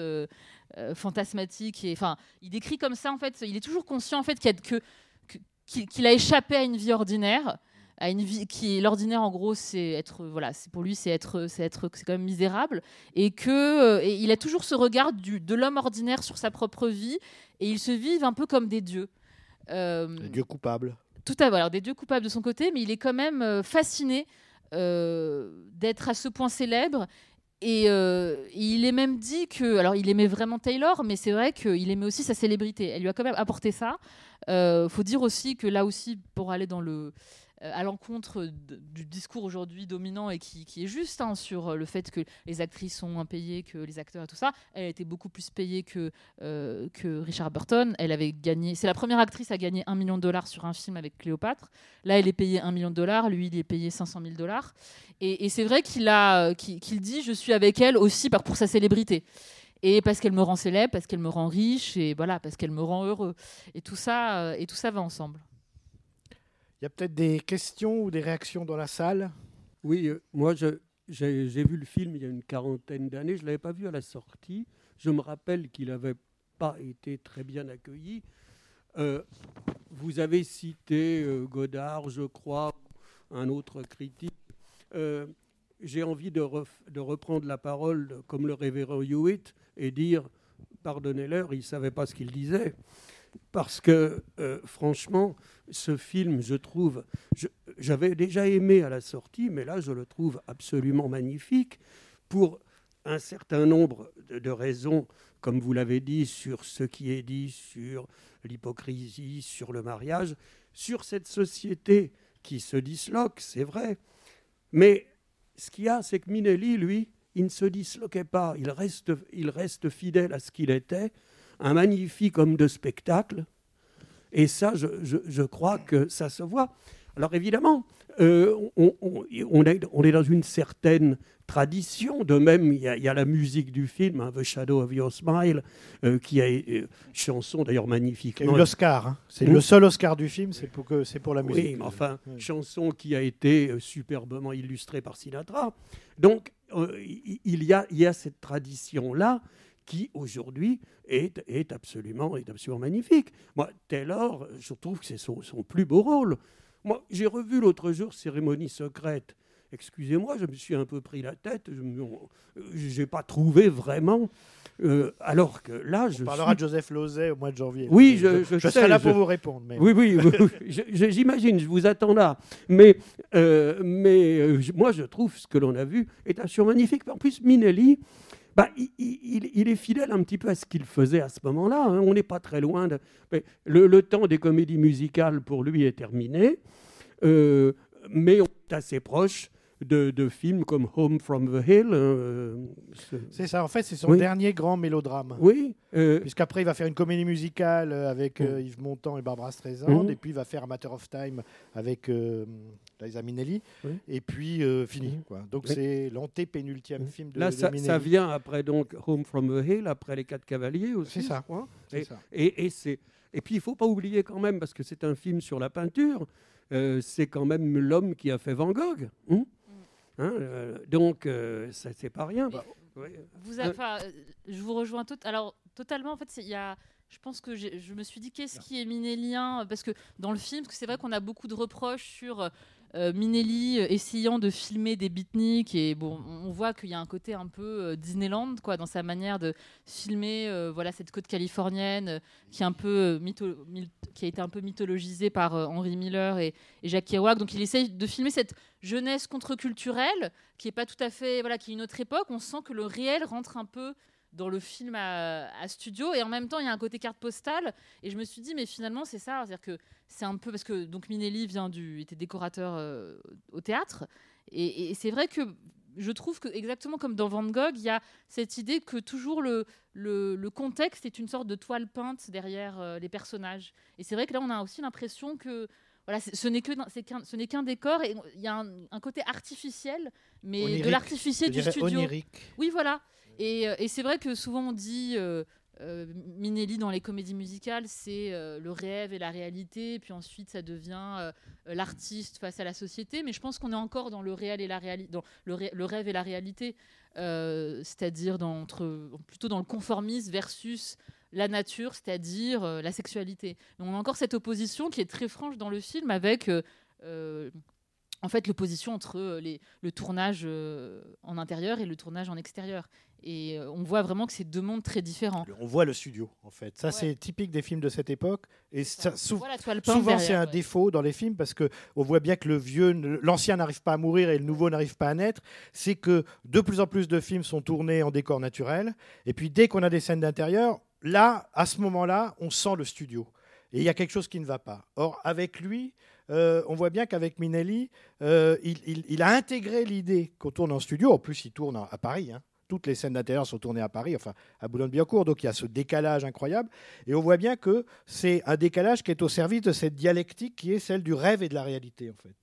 [SPEAKER 2] fantasmatique enfin il décrit comme ça en fait il est toujours conscient en fait qu'il y a que- qu'il a échappé à une vie ordinaire à une vie qui l'ordinaire en gros c'est être voilà c'est pour lui c'est être c'est être c'est quand même misérable et que euh, et il a toujours ce regard du, de l'homme ordinaire sur sa propre vie et ils se vivent un peu comme des dieux Euh,
[SPEAKER 1] Les dieux coupables.
[SPEAKER 2] tout à. Alors, des dieux coupables de son côté, mais il est quand même euh, fasciné euh, d'être à ce point célèbre. Et euh, il est même dit que, alors il aimait vraiment Taylor, mais c'est vrai qu'il aimait aussi sa célébrité. Elle lui a quand même apporté ça. Euh, faut dire aussi que là aussi, pour aller dans le à l'encontre du discours aujourd'hui dominant et qui, est juste hein, sur euh, le fait que les actrices sont moins payées que les acteurs et tout ça. Elle était beaucoup plus payée que, euh, Richard Burton. Elle avait gagné. C'est la première actrice à gagner un million de dollars sur un film avec Cléopâtre. Là, elle est payée un million de dollars. Lui, il est payé 500 000 dollars. Et, c'est vrai qu'il euh, dit, je suis avec elle aussi pour sa célébrité. Et parce qu'elle me rend célèbre, parce qu'elle me rend riche, et voilà, parce qu'elle me rend heureux. Et tout ça, euh, et tout ça va ensemble.
[SPEAKER 1] Il y a peut-être des questions ou des réactions dans la salle?
[SPEAKER 3] Oui, euh, moi j'ai vu le film il y a une quarantaine d'années, je ne l'avais pas vu à la sortie. Je me rappelle qu'il n'avait pas été très bien accueilli. Euh, vous avez cité euh, Godard, je crois, un autre critique. J'ai envie de, reprendre la parole comme le révérend Hewitt et dire, pardonnez-leur, il ne savait pas ce qu'il disait. Parce que, euh, franchement, ce film, je trouve, j'avais déjà aimé à la sortie, mais là, je le trouve absolument magnifique pour un certain nombre de, de raisons, comme vous l'avez dit, sur ce qui est dit sur l'hypocrisie, sur le mariage, sur cette société qui se disloque, c'est vrai. Mais ce qu'il y a, c'est que Minelli, lui, il ne se disloquait pas, il reste, il reste fidèle à ce qu'il était, un magnifique homme de spectacle. Et ça, je, je- je crois que ça se voit. Alors évidemment, euh, on, on- on est, on est dans une certaine tradition. De même, il y a, il y a la musique du film, hein, The Shadow of Your Smile, euh, qui a euh, chanson d'ailleurs magnifique.
[SPEAKER 1] Qui a eu l'Oscar. hein. C'est
[SPEAKER 3] Mmh.
[SPEAKER 1] le seul Oscar du film, c'est pour, que, pour la musique.
[SPEAKER 3] Oui, mais enfin, chanson qui a été euh, superbement illustrée par Sinatra. Donc, il il y, a, il y a cette tradition-là qui, aujourd'hui, est, est, absolument, est absolument magnifique. Moi, Taylor, je trouve que c'est son, son plus beau rôle. Moi, j'ai revu l'autre jour Cérémonie secrète. Excusez-moi, je me suis un peu pris la tête. Je n'ai pas trouvé vraiment. euh, alors que là, je
[SPEAKER 1] On parlera
[SPEAKER 3] suis
[SPEAKER 1] de Joseph Lozay au mois de janvier.
[SPEAKER 3] Oui, je- je
[SPEAKER 1] serai
[SPEAKER 3] sais,
[SPEAKER 1] là pour vous répondre. Mais...
[SPEAKER 3] Oui, oui, j'imagine, je vous attends là. Mais, euh, mais euh, moi, je trouve ce que l'on a vu est absolument magnifique. En plus, Minelli, bah, il, il- il est fidèle un petit peu à ce qu'il faisait à ce moment-là. hein. On n'est pas très loin. De... Le, le temps des comédies musicales, pour lui, est terminé. Euh, mais on est assez proche de, de films comme Home from the Hill. hein, euh, ce-
[SPEAKER 1] C'est ça, en fait, c'est son
[SPEAKER 3] Oui.
[SPEAKER 1] dernier grand mélodrame.
[SPEAKER 3] Oui. euh,
[SPEAKER 1] Puisqu'après, il va faire une comédie musicale euh, avec. Yves Montand et Barbara Streisand,
[SPEAKER 3] Mm.
[SPEAKER 1] et puis il va faire A Matter of Time avec Liza Minnelli,
[SPEAKER 3] Oui.
[SPEAKER 1] et puis euh, fini.
[SPEAKER 3] Mm.
[SPEAKER 1] Quoi. Donc
[SPEAKER 3] Oui.
[SPEAKER 1] c'est l'antépénultième
[SPEAKER 3] Mm.
[SPEAKER 1] film de,
[SPEAKER 3] Là,
[SPEAKER 1] de
[SPEAKER 3] ça,
[SPEAKER 1] Minnelli.
[SPEAKER 3] ça vient après donc Home from the Hill, après Les Quatre Cavaliers aussi.
[SPEAKER 1] C'est ça.
[SPEAKER 3] je crois.
[SPEAKER 1] C'est ça.
[SPEAKER 3] Et, et c'est et puis il faut pas oublier quand même parce que c'est un film sur la peinture. euh, c'est quand même l'homme qui a fait Van Gogh. hein Hein, euh, donc euh, ça c'est pas rien.
[SPEAKER 2] Bah,
[SPEAKER 3] Oui.
[SPEAKER 2] Vous avez- euh, je vous rejoins tot- alors totalement. En fait, il y a, je pense que je me suis dit qu'est-ce qui est minélien parce que dans le film, parce que c'est vrai qu'on a beaucoup de reproches sur euh, Minelli euh, essayant de filmer des beatniks et bon, on voit qu'il y a un côté un peu euh, Disneyland quoi dans sa manière de filmer euh, voilà cette côte californienne qui est un peu qui a été un peu mythologisée par Henry Miller et, et Jacques Kerouac. Donc il essaye de filmer cette jeunesse contre-culturelle qui est pas tout à fait voilà qui est une autre époque. On sent que le réel rentre un peu dans le film à, à studio et en même temps il y a un côté carte postale et je me suis dit mais finalement c'est ça c'est-à-dire que c'est un peu parce que donc Minelli vient du était décorateur euh, au théâtre et, et c'est vrai que je trouve que exactement comme dans Van Gogh il y a cette idée que toujours le, le, le contexte est une sorte de toile peinte derrière euh, les personnages et c'est vrai que là on a aussi l'impression que voilà, ce n'est que qu'un- ce n'est qu'un décor et il y a un, un côté artificiel, mais
[SPEAKER 1] Onirique,
[SPEAKER 2] de l'artificiel du studio.
[SPEAKER 1] onirique.
[SPEAKER 2] Oui, voilà. Et, euh, et c'est vrai que souvent on dit euh, euh, Minelli dans les comédies musicales, c'est euh, le rêve et la réalité, puis ensuite ça devient l'artiste face à la société. Mais je pense qu'on est encore dans le réel et la réalité, le, rêve et la réalité, c'est-à-dire plutôt dans le conformisme versus la nature, c'est-à-dire la sexualité. On a encore cette opposition qui est très franche dans le film avec en fait l'opposition entre euh, les, le tournage euh, en intérieur et le tournage en extérieur. Et euh, on voit vraiment que c'est deux mondes très différents.
[SPEAKER 1] On voit le studio, en fait. Ça,
[SPEAKER 2] Ouais.
[SPEAKER 1] c'est typique des films de cette époque. Et ça, sou- Souvent, c'est un
[SPEAKER 2] ouais.
[SPEAKER 1] défaut dans les films parce que on voit bien que le vieux, l'ancien n'arrive pas à mourir et le nouveau n'arrive pas à naître. C'est que de plus en plus de films sont tournés en décor naturel. Et puis, dès qu'on a des scènes d'intérieur, là, à ce moment-là, on sent le studio. Et il y a quelque chose qui ne va pas. Or, avec lui, euh, on voit bien qu'avec Minelli, euh, il, a intégré l'idée qu'on tourne en studio. En plus, il tourne à, à Paris. hein. Toutes les scènes d'intérieur sont tournées à Paris, enfin à Boulogne-Billancourt. Donc il y a ce décalage incroyable. Et on voit bien que c'est un décalage qui est au service de cette dialectique qui est celle du rêve et de la réalité, en fait.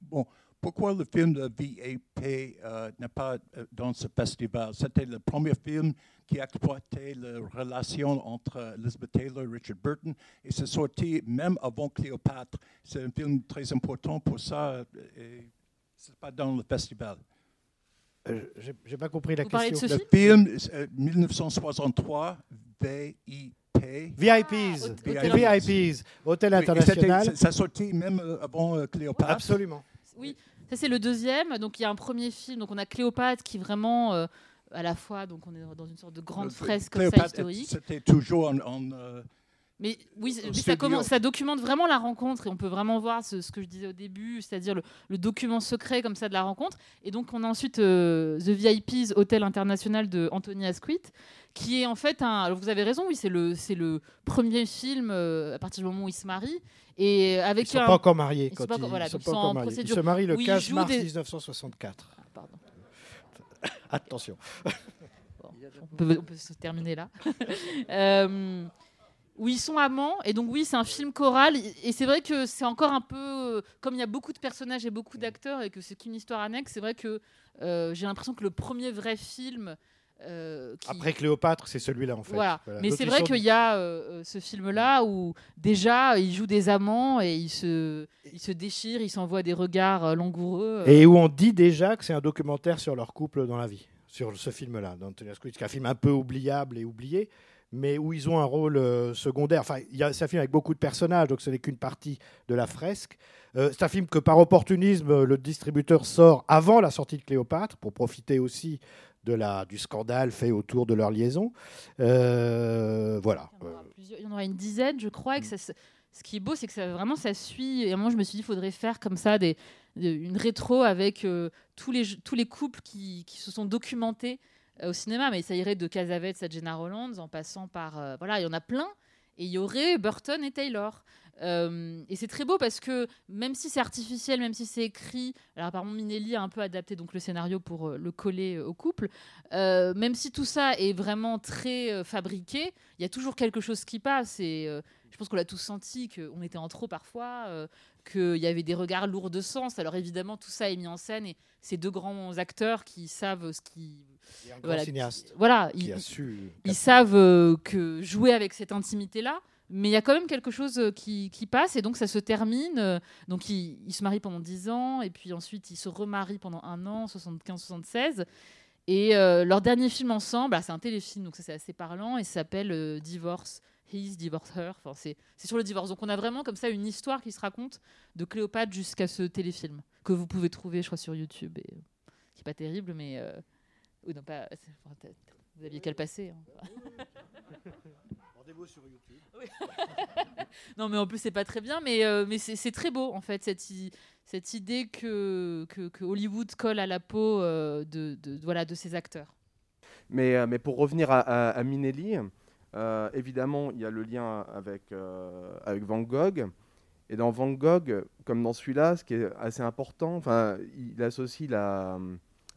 [SPEAKER 4] Bon, pourquoi le film de VAP euh, n'est pas euh, dans ce festival? C'était le premier film qui exploitait la relation entre Elizabeth Taylor et Richard Burton, et c'est sorti même avant Cléopâtre. C'est un film très important pour ça, euh, et c'est pas dans le festival.
[SPEAKER 1] Euh, J'ai pas compris la
[SPEAKER 2] Vous parlez de
[SPEAKER 1] question.
[SPEAKER 2] ce
[SPEAKER 4] Le film, euh, 1963, VIP.
[SPEAKER 1] VIPs,
[SPEAKER 2] Ah, Hôtel-
[SPEAKER 1] VIPs, Hôtel
[SPEAKER 4] Oui,
[SPEAKER 1] International.
[SPEAKER 4] Ça sorti même euh, avant euh, Cléopâtre.
[SPEAKER 1] Absolument.
[SPEAKER 2] Oui, ça c'est le deuxième. Donc il y a un premier film. Donc on a Cléopâtre qui vraiment euh, à la fois donc on est dans une sorte de grande fresque
[SPEAKER 4] Cléopâtre,
[SPEAKER 2] historique.
[SPEAKER 4] C'était toujours en. en, euh,
[SPEAKER 2] Mais oui, mais ça,
[SPEAKER 4] studio.
[SPEAKER 2] commence- ça documente vraiment la rencontre et on peut vraiment voir ce, ce que je disais au début, c'est-à-dire le, le document secret comme ça de la rencontre. Et donc on a ensuite euh, The VIPs Hôtel International de Anthony Asquith, qui est en fait un. Alors vous avez raison, oui, c'est le c'est le premier film euh, à partir du moment où il se marie et
[SPEAKER 1] Ils
[SPEAKER 2] avec
[SPEAKER 1] ne sont
[SPEAKER 2] un.
[SPEAKER 1] pas encore mariés.
[SPEAKER 2] Ils
[SPEAKER 1] quand
[SPEAKER 2] sont pas
[SPEAKER 1] ils,
[SPEAKER 2] encore- voilà,
[SPEAKER 1] ils sont
[SPEAKER 2] donc
[SPEAKER 1] pas
[SPEAKER 2] ils sont
[SPEAKER 1] encore
[SPEAKER 2] en
[SPEAKER 1] mariés. Ils se marient le
[SPEAKER 2] où ils
[SPEAKER 1] 15
[SPEAKER 2] jouent
[SPEAKER 1] mars
[SPEAKER 2] des-
[SPEAKER 1] 1964.
[SPEAKER 2] Ah, pardon.
[SPEAKER 1] Attention.
[SPEAKER 2] Bon, on, peut, on peut se terminer là. Euh, où ils sont amants, et donc oui, c'est un film choral, et c'est vrai que c'est encore un peu, euh, comme il y a beaucoup de personnages et beaucoup d'acteurs, et que c'est qu'une histoire annexe, c'est vrai que euh, j'ai l'impression que le premier vrai film... euh, qui-
[SPEAKER 1] Après Cléopâtre, c'est celui-là en fait.
[SPEAKER 2] Voilà.
[SPEAKER 1] Voilà.
[SPEAKER 2] Mais c'est vrai qu'il y a euh, ce film-là où déjà ils jouent des amants et ils se, ils se déchirent, ils s'envoient des regards langoureux.
[SPEAKER 1] Et où on dit déjà que c'est un documentaire sur leur couple dans la vie, sur ce film-là, qui est un film un peu oubliable et oublié, mais où ils ont un rôle euh, secondaire. Enfin, c'est un film avec beaucoup de personnages, donc ce n'est qu'une partie de la fresque. Euh, c'est un film que par opportunisme, euh, le distributeur sort avant la sortie de Cléopâtre, pour profiter aussi de la, du scandale fait autour de leur liaison. Euh, voilà.
[SPEAKER 2] Il y, en aura une dizaine, je crois. Ce qui est beau, c'est que ça, vraiment ça suit. Et à un moment, je me suis dit, il faudrait faire comme ça une rétro avec tous, les, tous les couples qui, qui se sont documentés au cinéma. Mais ça irait de Casavetes à Jenna Rollands, en passant par. euh, voilà, il y en a plein. Et il y aurait Burton et Taylor. Euh, et c'est très beau parce que même si c'est artificiel, même si c'est écrit, alors apparemment Minelli a un peu adapté donc le scénario pour euh, le coller euh, au couple, euh, même si tout ça est vraiment très euh, fabriqué, il y a toujours quelque chose qui passe. Et euh, je pense qu'on l'a tous senti, qu'on était en trop parfois, euh, qu'il y avait des regards lourds de sens. Alors évidemment, tout ça est mis en scène et ces deux grands acteurs qui savent ce qui.
[SPEAKER 1] Un
[SPEAKER 2] Voilà,
[SPEAKER 1] cinéaste
[SPEAKER 2] Voilà,
[SPEAKER 1] qui
[SPEAKER 2] ils,
[SPEAKER 1] su.
[SPEAKER 2] ils savent euh, que jouer avec cette intimité-là, mais il y a quand même quelque chose euh, qui, qui passe et donc ça se termine. donc ils, ils se marient pendant 10 ans et puis ensuite ils se remarient pendant un an, 75-76. Et euh, leur dernier film ensemble, ah, c'est un téléfilm, donc ça c'est assez parlant, et s'appelle euh, Divorce. His, Divorce Her. Enfin, c'est c'est sur le divorce. Donc on a vraiment comme ça une histoire qui se raconte de Cléopâtre jusqu'à ce téléfilm que vous pouvez trouver, je crois, sur YouTube, et, euh, qui est pas terrible, mais euh, oui, non, pas. c'est- enfin, t'as- t'as- vous aviez qu'à le passer. hein.
[SPEAKER 1] Rendez-vous sur YouTube.
[SPEAKER 2] Non, mais en plus, c'est pas très bien, mais, euh, mais c'est c'est très beau, en fait, cette, i- cette idée que, que, que Hollywood colle à la peau euh, de, de, voilà, de ses acteurs.
[SPEAKER 5] Mais, euh, mais pour revenir à, à- à Minelli, euh, évidemment, il y a le lien avec, euh, avec Van Gogh. Et dans Van Gogh, comme dans celui-là, ce qui est assez important, il associe la,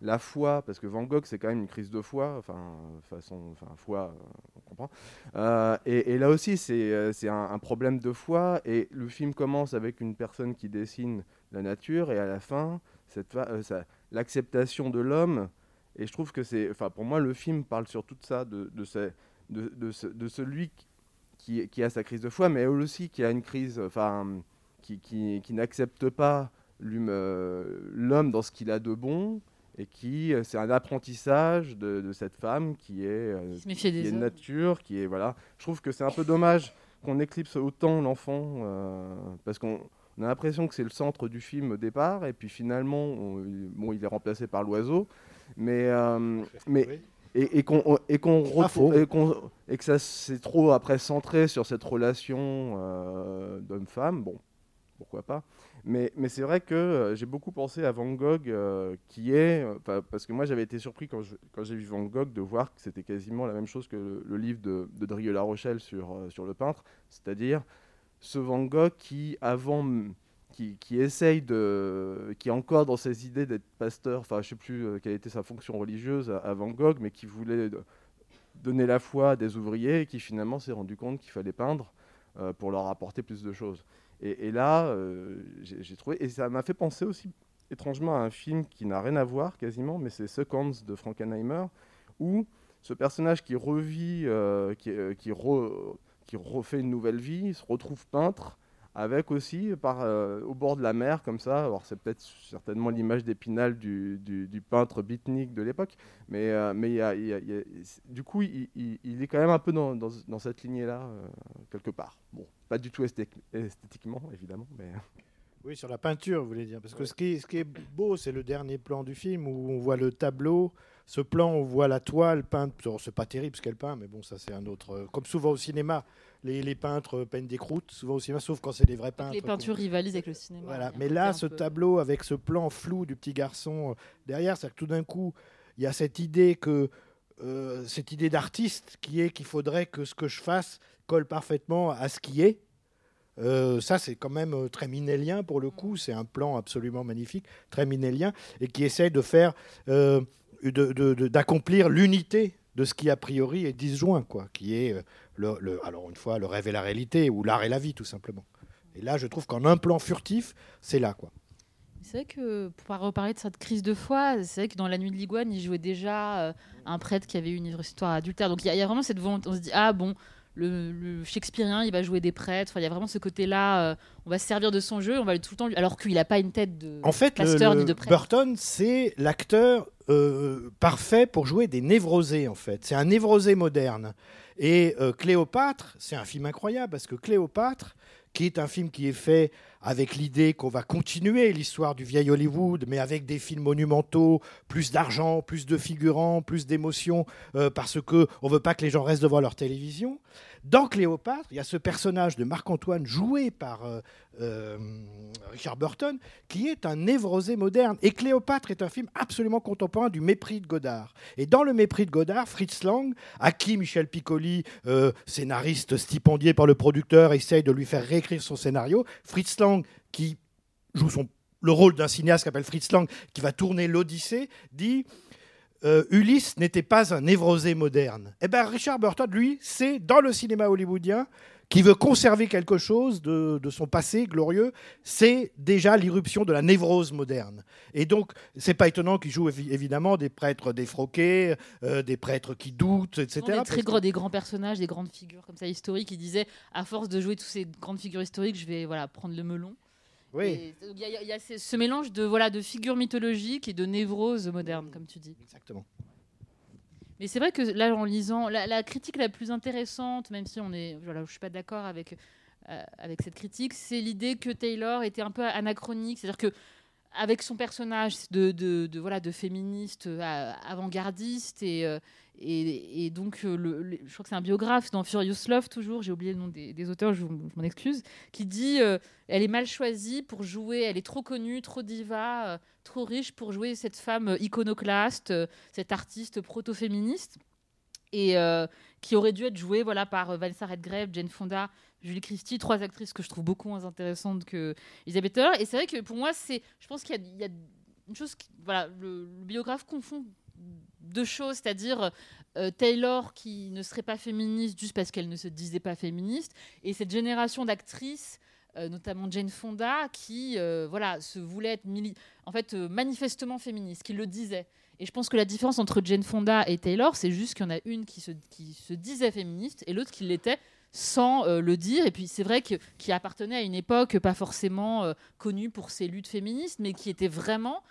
[SPEAKER 5] la foi, parce que Van Gogh, c'est quand même une crise de foi, enfin, façon, enfin, foi, on comprend. Euh, et, là aussi, c'est un, un problème de foi. Et le film commence avec une personne qui dessine la nature, et à la fin, euh, l'acceptation de l'homme. Et je trouve que c'est, enfin, pour moi, le film parle sur tout ça, de, de, ce- de, de, ce- de celui qui, qui a sa crise de foi, mais aussi qui a une crise, enfin, qui, qui, qui n'accepte pas euh, l'homme dans ce qu'il a de bon, et qui, euh, c'est un apprentissage de, de cette femme qui est, euh,
[SPEAKER 2] Qui se méfiait
[SPEAKER 5] qui
[SPEAKER 2] des
[SPEAKER 5] est nature, qui est voilà. Je trouve que c'est un peu dommage qu'on éclipse autant l'enfant, euh, parce qu'on on a l'impression que c'est le centre du film au départ, et puis finalement, on- bon, il est remplacé par l'oiseau, mais euh, mais
[SPEAKER 1] Oui.
[SPEAKER 5] Et, et qu'on et qu'on et, qu'on- et que ça c'est trop après centré sur cette relation euh, d'homme-femme, bon, pourquoi pas. Mais, mais c'est vrai que euh, j'ai beaucoup pensé à Van Gogh, euh, qui est, parce que moi j'avais été surpris quand je- quand j'ai vu Van Gogh de voir que c'était quasiment la même chose que le, le livre de, de Drieux La Rochelle sur, euh, sur le peintre, c'est-à-dire ce Van Gogh qui avant qui, essaye de qui est encore dans ses idées d'être pasteur enfin je sais plus euh, quelle était sa fonction religieuse à, à Van Gogh mais qui voulait donner la foi à des ouvriers et qui finalement s'est rendu compte qu'il fallait peindre euh, pour leur apporter plus de choses. Et, là euh, j'ai trouvé et ça m'a fait penser aussi étrangement à un film qui n'a rien à voir quasiment mais c'est Seconds de Frankenheimer où ce personnage qui revit qui, qui refait une nouvelle vie se retrouve peintre avec aussi par, euh, au bord de la mer comme ça. Alors c'est peut-être certainement l'image d'Épinal du, du, du peintre beatnik de l'époque, mais, euh, mais il y a- il y a- il y a- du coup il, il- il est quand même un peu dans, dans, dans cette lignée-là euh, quelque part. Bon, pas du tout esthé- esthétiquement évidemment, mais
[SPEAKER 1] Oui, sur la peinture, vous voulez dire. Parce que ce qui est, ce qui est beau, c'est le dernier plan du film où on voit le tableau. Ce plan, on voit la toile peinte. C'est pas terrible ce qu'elle peint, mais bon, ça c'est un autre. Comme souvent au cinéma, les, les peintres peignent des croûtes, souvent au cinéma, sauf quand c'est des vrais peintres.
[SPEAKER 2] Les peintures rivalisent avec le cinéma.
[SPEAKER 1] Voilà. Mais là, ce
[SPEAKER 2] peu-
[SPEAKER 1] tableau avec ce plan flou du petit garçon euh, derrière, c'est que tout d'un coup, il y a cette idée que euh, cette idée d'artiste qui est qu'il faudrait que ce que je fasse colle parfaitement à ce qui est. Euh, ça, c'est quand même très minélien pour le coup. C'est un plan absolument magnifique, très minélien, et qui essaie de faire euh, d'accomplir l'unité de ce qui a priori est disjoint, quoi, qui est le, le- alors une fois le rêve et la réalité ou l'art et la vie tout simplement. Et là, je trouve qu'en un plan furtif, c'est là, quoi.
[SPEAKER 2] C'est vrai que pour reparler de cette crise de foi, c'est vrai que dans La Nuit de l'Iguane, il jouait déjà euh, un prêtre qui avait eu une histoire adultère. Donc il y, a- il y a vraiment cette volonté. On se dit, ah bon, le, le Shakespearien, il va jouer des prêtres. Il y a vraiment ce côté-là, euh, on va se servir de son jeu, on va tout le temps. lui- Alors qu'il n'a pas une tête de
[SPEAKER 1] En fait,
[SPEAKER 2] pasteur
[SPEAKER 1] le
[SPEAKER 2] ni de prêtre.
[SPEAKER 1] Burton, c'est l'acteur euh, parfait pour jouer des névrosés, en fait. C'est un névrosé moderne. Et euh, Cléopâtre, c'est un film incroyable, parce que Cléopâtre, qui est un film qui est fait avec l'idée qu'on va continuer l'histoire du vieil Hollywood, mais avec des films monumentaux, plus d'argent, plus de figurants, plus d'émotions, euh, parce que on veut pas que les gens restent devant leur télévision. Dans Cléopâtre, il y a ce personnage de Marc-Antoine joué par euh, euh, Richard Burton, qui est un névrosé moderne. Et Cléopâtre est un film absolument contemporain du mépris de Godard. Et dans le mépris de Godard, Fritz Lang, à qui Michel Piccoli, euh, scénariste stipendié par le producteur, essaye de lui faire réécrire son scénario, Fritz Lang, qui joue son, le rôle d'un cinéaste qui Fritz Lang, qui va tourner l'Odyssée, dit euh, Ulysse n'était pas un névrosé moderne. Eh bien, Richard Burton, lui, c'est dans le cinéma hollywoodien qui veut conserver quelque chose de, de son passé glorieux, c'est déjà l'irruption de la névrose moderne. Et donc, c'est pas étonnant qu'il joue évi- évidemment des prêtres défroqués, euh, des prêtres qui doutent, etc.
[SPEAKER 2] Souvent des, très
[SPEAKER 1] que-
[SPEAKER 2] gros, des grands personnages, des grandes figures comme ça historiques, qui disaient à force de jouer toutes ces grandes figures historiques, je vais voilà prendre le melon.
[SPEAKER 1] Oui.
[SPEAKER 2] Il y a, il y a ce mélange de voilà de figures mythologiques et de névroses modernes, comme tu dis.
[SPEAKER 1] Exactement.
[SPEAKER 2] Mais c'est vrai que là, en lisant, la, la critique la plus intéressante, même si on est, voilà, je suis pas d'accord avec euh, avec cette critique, c'est l'idée que Taylor était un peu anachronique, c'est-à-dire que avec son personnage de, de, de, voilà de féministe euh, avant-gardiste et, euh, et, donc euh, je crois que c'est un biographe dans Furious Love toujours j'ai oublié le nom des, auteurs je, m'en excuse qui dit euh, elle est mal choisie pour jouer elle est trop connue trop diva euh, trop riche pour jouer cette femme euh, iconoclaste cette artiste proto-féministe et qui aurait dû être jouée voilà par euh, Vanessa Redgrave Jane Fonda Julie Christie trois actrices que je trouve beaucoup moins intéressantes que Elizabeth Taylor. Et c'est vrai que pour moi, je pense qu'il y a, une chose, qui- voilà, le biographe confond deux choses, c'est-à-dire euh, Taylor qui ne serait pas féministe juste parce qu'elle ne se disait pas féministe, et cette génération d'actrices. euh, notamment Jane Fonda, qui euh, voilà, se voulait être en fait, manifestement féministe, qui le disait. Et je pense que la différence entre Jane Fonda et Taylor, c'est juste qu'il y en a une qui se, qui se disait féministe et l'autre qui l'était sans le dire. Et puis c'est vrai que qui appartenait à une époque pas forcément connue pour ses luttes féministes, mais qui était vraiment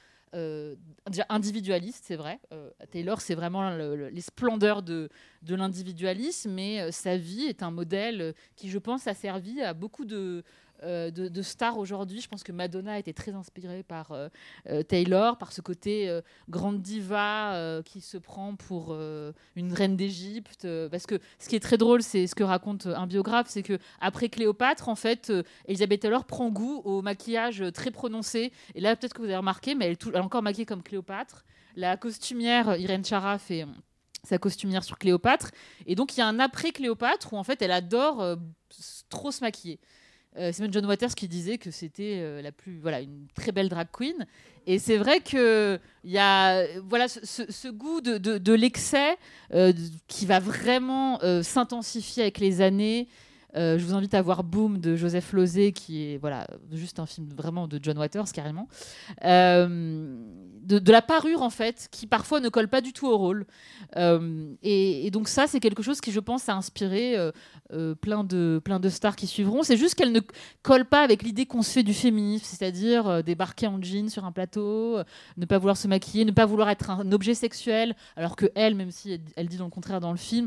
[SPEAKER 2] déjà individualiste, c'est vrai. Euh, Taylor, c'est vraiment le- le- les splendeurs de, de l'individualisme, mais euh, sa vie est un modèle euh, qui, je pense, a servi à beaucoup de, euh, de, de stars aujourd'hui. Je pense que Madonna a été très inspirée par euh, euh, Taylor, par ce côté euh, grande diva euh, qui se prend pour euh, une reine d'Égypte. euh, parce que ce qui est très drôle, c'est ce que raconte un biographe, c'est que après Cléopâtre, en fait, euh, Elisabeth Taylor prend goût au maquillage euh, très prononcé. Et là, peut-être que vous avez remarqué, mais elle est, encore maquillée comme Cléopâtre. La costumière euh, Irène Chara fait euh, sa costumière sur Cléopâtre. Et donc, il y a un après Cléopâtre où en fait, elle adore euh, trop se maquiller. Euh, c'est même John Waters qui disait que c'était euh, la plus voilà une très belle drag queen. Et c'est vrai que il y a voilà ce, goût de, l'excès euh, qui va vraiment s'intensifier avec les années je vous invite à voir Boom de Joseph Losey qui est voilà juste un film vraiment de John Waters carrément. Euh, de, la parure en fait qui parfois ne colle pas du tout au rôle. Euh, et, donc ça c'est quelque chose qui je pense a inspiré euh, euh, plein de plein de stars qui suivront. C'est juste qu'elle ne colle pas avec l'idée qu'on se fait du féminisme, c'est-à-dire euh, débarquer en jean sur un plateau, euh, ne pas vouloir se maquiller, ne pas vouloir être un objet sexuel, alors que elle, même si elle, dit le contraire dans le film,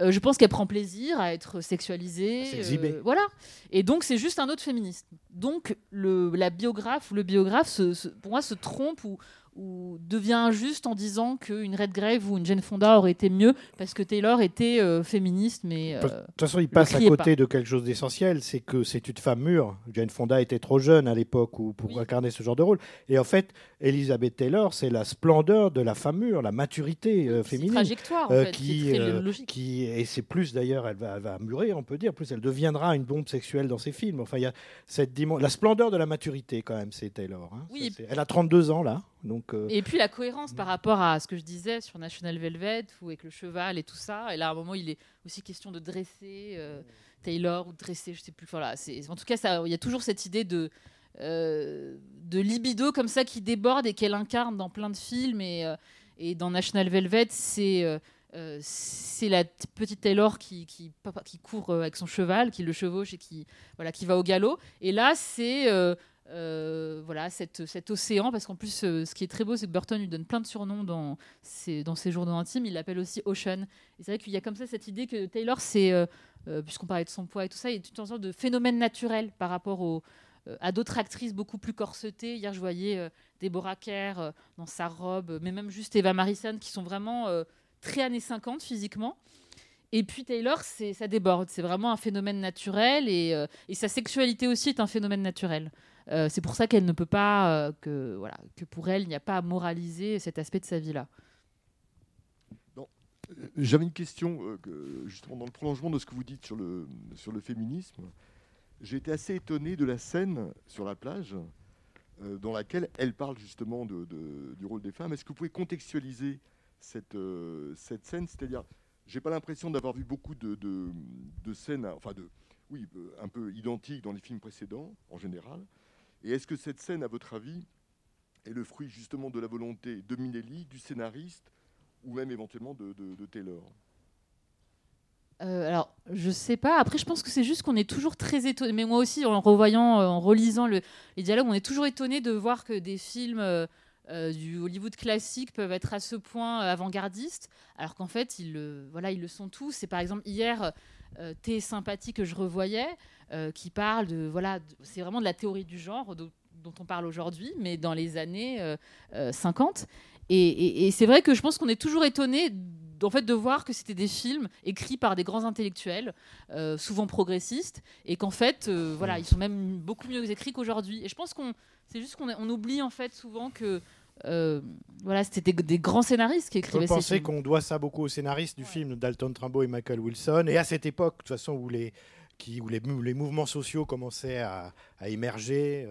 [SPEAKER 2] euh, je pense qu'elle prend plaisir à être sexualisée.
[SPEAKER 1] S'exhiber.
[SPEAKER 2] euh, voilà. Et donc c'est juste un autre féministe. Donc le, la biographe ou le biographe, se- se- pour moi, se trompe ou, ou devient injuste en disant qu'une Redgrave ou une Jane Fonda aurait été mieux parce que Taylor était euh, féministe, mais...
[SPEAKER 1] De toute façon, il passe à côté
[SPEAKER 2] pas.
[SPEAKER 1] de quelque chose d'essentiel, c'est que c'est une femme mûre. Jane Fonda était trop jeune à l'époque pour incarner ce genre de rôle. Et en fait, Elizabeth Taylor, c'est la splendeur de la mûre, la maturité euh, féminine.
[SPEAKER 2] trajectoire, en
[SPEAKER 1] euh,
[SPEAKER 2] fait,
[SPEAKER 1] qui, euh, qui, et c'est plus d'ailleurs, elle va, elle va mûrir, on peut dire, plus elle deviendra une bombe sexuelle dans ses films. Enfin, il y a cette dimension, la splendeur de la maturité quand même, c'est Taylor. hein.
[SPEAKER 2] Oui.
[SPEAKER 1] Ça, Elle a 32 ans là. Donc, euh,
[SPEAKER 2] Et puis la cohérence par rapport à ce que je disais sur National Velvet ou avec le cheval et tout ça. Et là, à un moment, il est aussi question de dresser euh, Taylor ou de dresser, je sais plus. Voilà, en tout cas, il y a toujours cette idée de euh, de libido comme ça qui déborde et qu'elle incarne dans plein de films. Et, euh, et dans National Velvet, c'est euh, la petite Taylor qui, qui, qui court avec son cheval, qui le chevauche et qui, voilà, qui va au galop. Et là, c'est voilà, cette, cet océan, parce qu'en plus, ce qui est très beau, c'est que Burton lui donne plein de surnoms dans ses, dans ses journaux intimes. Il l'appelle aussi Ocean. Et c'est vrai qu'il y a comme ça cette idée que Taylor, c'est, puisqu'on parlait de son poids et tout ça, il est tout en sorte de phénomène naturel par rapport au, à d'autres actrices beaucoup plus corsetées. Hier, je voyais euh, Deborah Kerr euh, dans sa robe, euh, mais même juste Eva Marison, qui sont vraiment euh, très années 50 physiquement. Et puis Taylor, ça déborde. C'est vraiment un phénomène naturel et, euh, sa sexualité aussi est un phénomène naturel. Euh, c'est pour ça qu'elle ne peut pas, euh, que, voilà, que pour elle, il n'y a pas à moraliser cet aspect de sa vie-là.
[SPEAKER 6] J'avais une question, euh, que, justement, dans le prolongement de ce que vous dites sur le, sur le féminisme. J'ai été assez étonné de la scène sur la plage euh, dans laquelle elle parle justement du rôle des femmes. Est-ce que vous pouvez contextualiser cette, euh, cette scène? C'est-à-dire, j'ai pas l'impression d'avoir vu beaucoup de, de, scènes, enfin, de, oui, un peu identiques dans les films précédents, en général. Et est-ce que cette scène, à votre avis, est le fruit justement de la volonté de Minelli, du scénariste, ou même éventuellement de- de Taylor?
[SPEAKER 2] Euh, alors, je sais pas. Après, je pense que c'est juste qu'on est toujours très étonné. Mais moi aussi, en revoyant, euh, en relisant le- les dialogues, on est toujours étonné de voir que des films euh, du Hollywood classique peuvent être à ce point avant-gardistes, alors qu'en fait, ils le, voilà, ils le sont tous. C'est par exemple hier, Thé sympathie que je revoyais, qui parle de, voilà, c'est vraiment de la théorie du genre dont on parle aujourd'hui, mais dans les années euh, euh, 50. Et, et- et c'est vrai que je pense qu'on est toujours étonné en fait de voir que c'était des films écrits par des grands intellectuels, euh, souvent progressistes, et qu'en fait, euh, voilà, ils sont même beaucoup mieux écrits qu'aujourd'hui. Et je pense qu'on, c'est juste qu'on on oublie en fait souvent que euh, voilà, c'était des, des grands scénaristes qui écrivaient ces films.
[SPEAKER 1] qu'on doit ça beaucoup aux scénaristes du film Dalton Trumbo et Michael Wilson. Et à cette époque, de toute façon, où les, qui, où les, mou- les mouvements sociaux commençaient à, à émerger,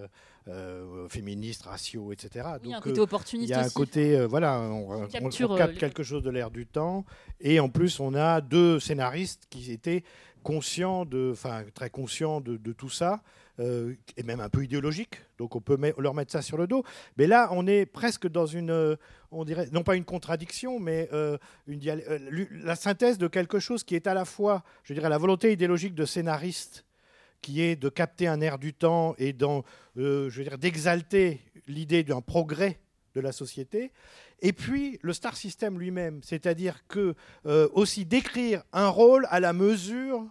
[SPEAKER 1] euh, féministes, raciaux, etc.
[SPEAKER 2] Oui,
[SPEAKER 1] Donc,
[SPEAKER 2] côté
[SPEAKER 1] euh,
[SPEAKER 2] opportuniste
[SPEAKER 1] Il y a un
[SPEAKER 2] aussi.
[SPEAKER 1] côté, euh, voilà, on, on-
[SPEAKER 2] capture,
[SPEAKER 1] on
[SPEAKER 2] euh,
[SPEAKER 1] capte quelque chose de l'air du temps. Et en plus, on a deux scénaristes qui étaient conscients de, enfin, très conscients de, de tout ça, euh, et même un peu idéologiques. Donc, on peut met- leur mettre ça sur le dos. Mais là, on est presque dans une, on dirait, non pas une contradiction, mais une la synthèse de quelque chose qui est à la fois, je dirais, la volonté idéologique de scénariste qui est de capter un air du temps et euh, je veux dire, d'exalter l'idée d'un progrès de la société, et puis le star system lui-même, c'est-à-dire que euh, aussi décrire un rôle à la mesure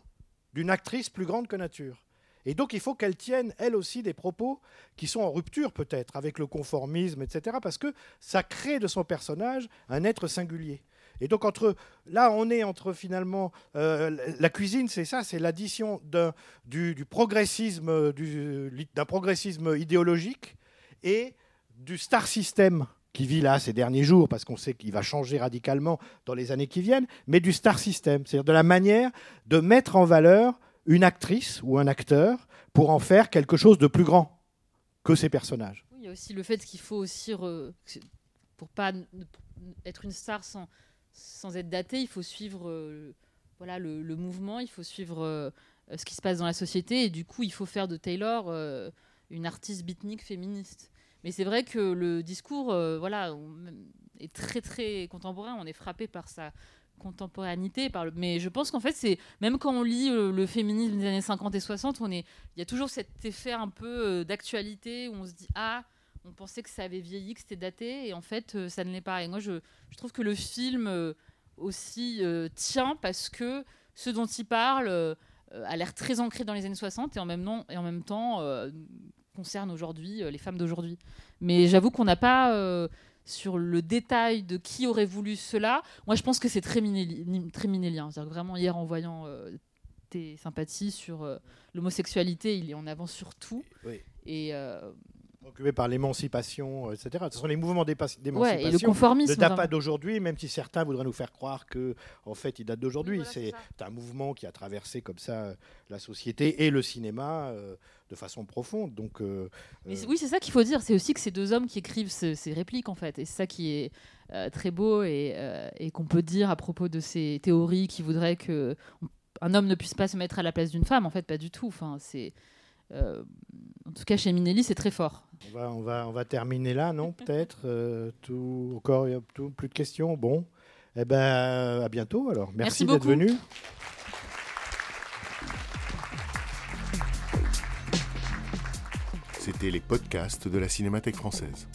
[SPEAKER 1] d'une actrice plus grande que nature. Et donc il faut qu'elle tienne, elle aussi, des propos qui sont en rupture peut-être avec le conformisme, etc., parce que ça crée de son personnage un être singulier. Et donc entre là, on est entre finalement euh, la cuisine, c'est ça, c'est l'addition d'un du, progressisme, du- d'un progressisme idéologique et du star system qui vit là ces derniers jours, parce qu'on sait qu'il va changer radicalement dans les années qui viennent, mais du star system, c'est-à-dire de la manière de mettre en valeur une actrice ou un acteur pour en faire quelque chose de plus grand que ses personnages.
[SPEAKER 2] Il y a aussi le fait qu'il faut aussi, re- pour pas être une star sans, sans être daté, il faut suivre euh, voilà, le, mouvement, il faut suivre euh, ce qui se passe dans la société, et du coup, il faut faire de Taylor euh, une artiste beatnik féministe. Mais c'est vrai que le discours voilà, est très très contemporain, on est frappé par sa contemporanéité, mais je pense qu'en fait, c'est même quand on lit le féminisme des années 50 et 60, on est... il y a toujours cet effet un peu d'actualité où on se dit Ah, on pensait que ça avait vieilli, que c'était daté, et en fait, euh, ça ne l'est pas. Et moi, je, je trouve que le film euh, aussi euh, tient parce que ce dont il parle a l'air très ancré dans les années 60 et en même, temps- et en même temps euh, concerne aujourd'hui euh, les femmes d'aujourd'hui. Mais j'avoue qu'on n'a pas euh, sur le détail de qui aurait voulu cela. Moi, je pense que c'est très, minéli- très minélien. Que vraiment, hier, en voyant tes sympathies sur l'homosexualité, il est en avant sur tout.
[SPEAKER 1] Oui.
[SPEAKER 2] Et,
[SPEAKER 1] Occupé par l'émancipation, euh, etc. Ce sont les mouvements d'épa-
[SPEAKER 2] Ouais, et le
[SPEAKER 1] d'émancipation
[SPEAKER 2] conformisme.
[SPEAKER 1] ne datent pas d'aujourd'hui, même si certains voudraient nous faire croire que, en fait, ils datent d'aujourd'hui.
[SPEAKER 2] Voilà, c'est
[SPEAKER 1] un mouvement qui a traversé comme ça euh, la société et le cinéma euh, de façon profonde. Donc, euh,
[SPEAKER 2] Mais c'est- oui, c'est ça qu'il faut dire. C'est aussi que ces deux hommes qui écrivent ce- ces répliques, en fait. Et c'est ça qui est euh, très beau et, euh, et qu'on peut dire à propos de ces théories qui voudraient que un homme ne puisse pas se mettre à la place d'une femme. En fait, pas du tout. Enfin, c'est euh, en tout cas chez Minelli, c'est très fort.
[SPEAKER 1] On, va, on, va, on va terminer là, non Peut-être euh, tout, Encore tout, plus de questions Bon. Eh ben, à bientôt alors.
[SPEAKER 2] Merci
[SPEAKER 1] Merci, d'être venu.
[SPEAKER 7] C'était les podcasts de la Cinémathèque française.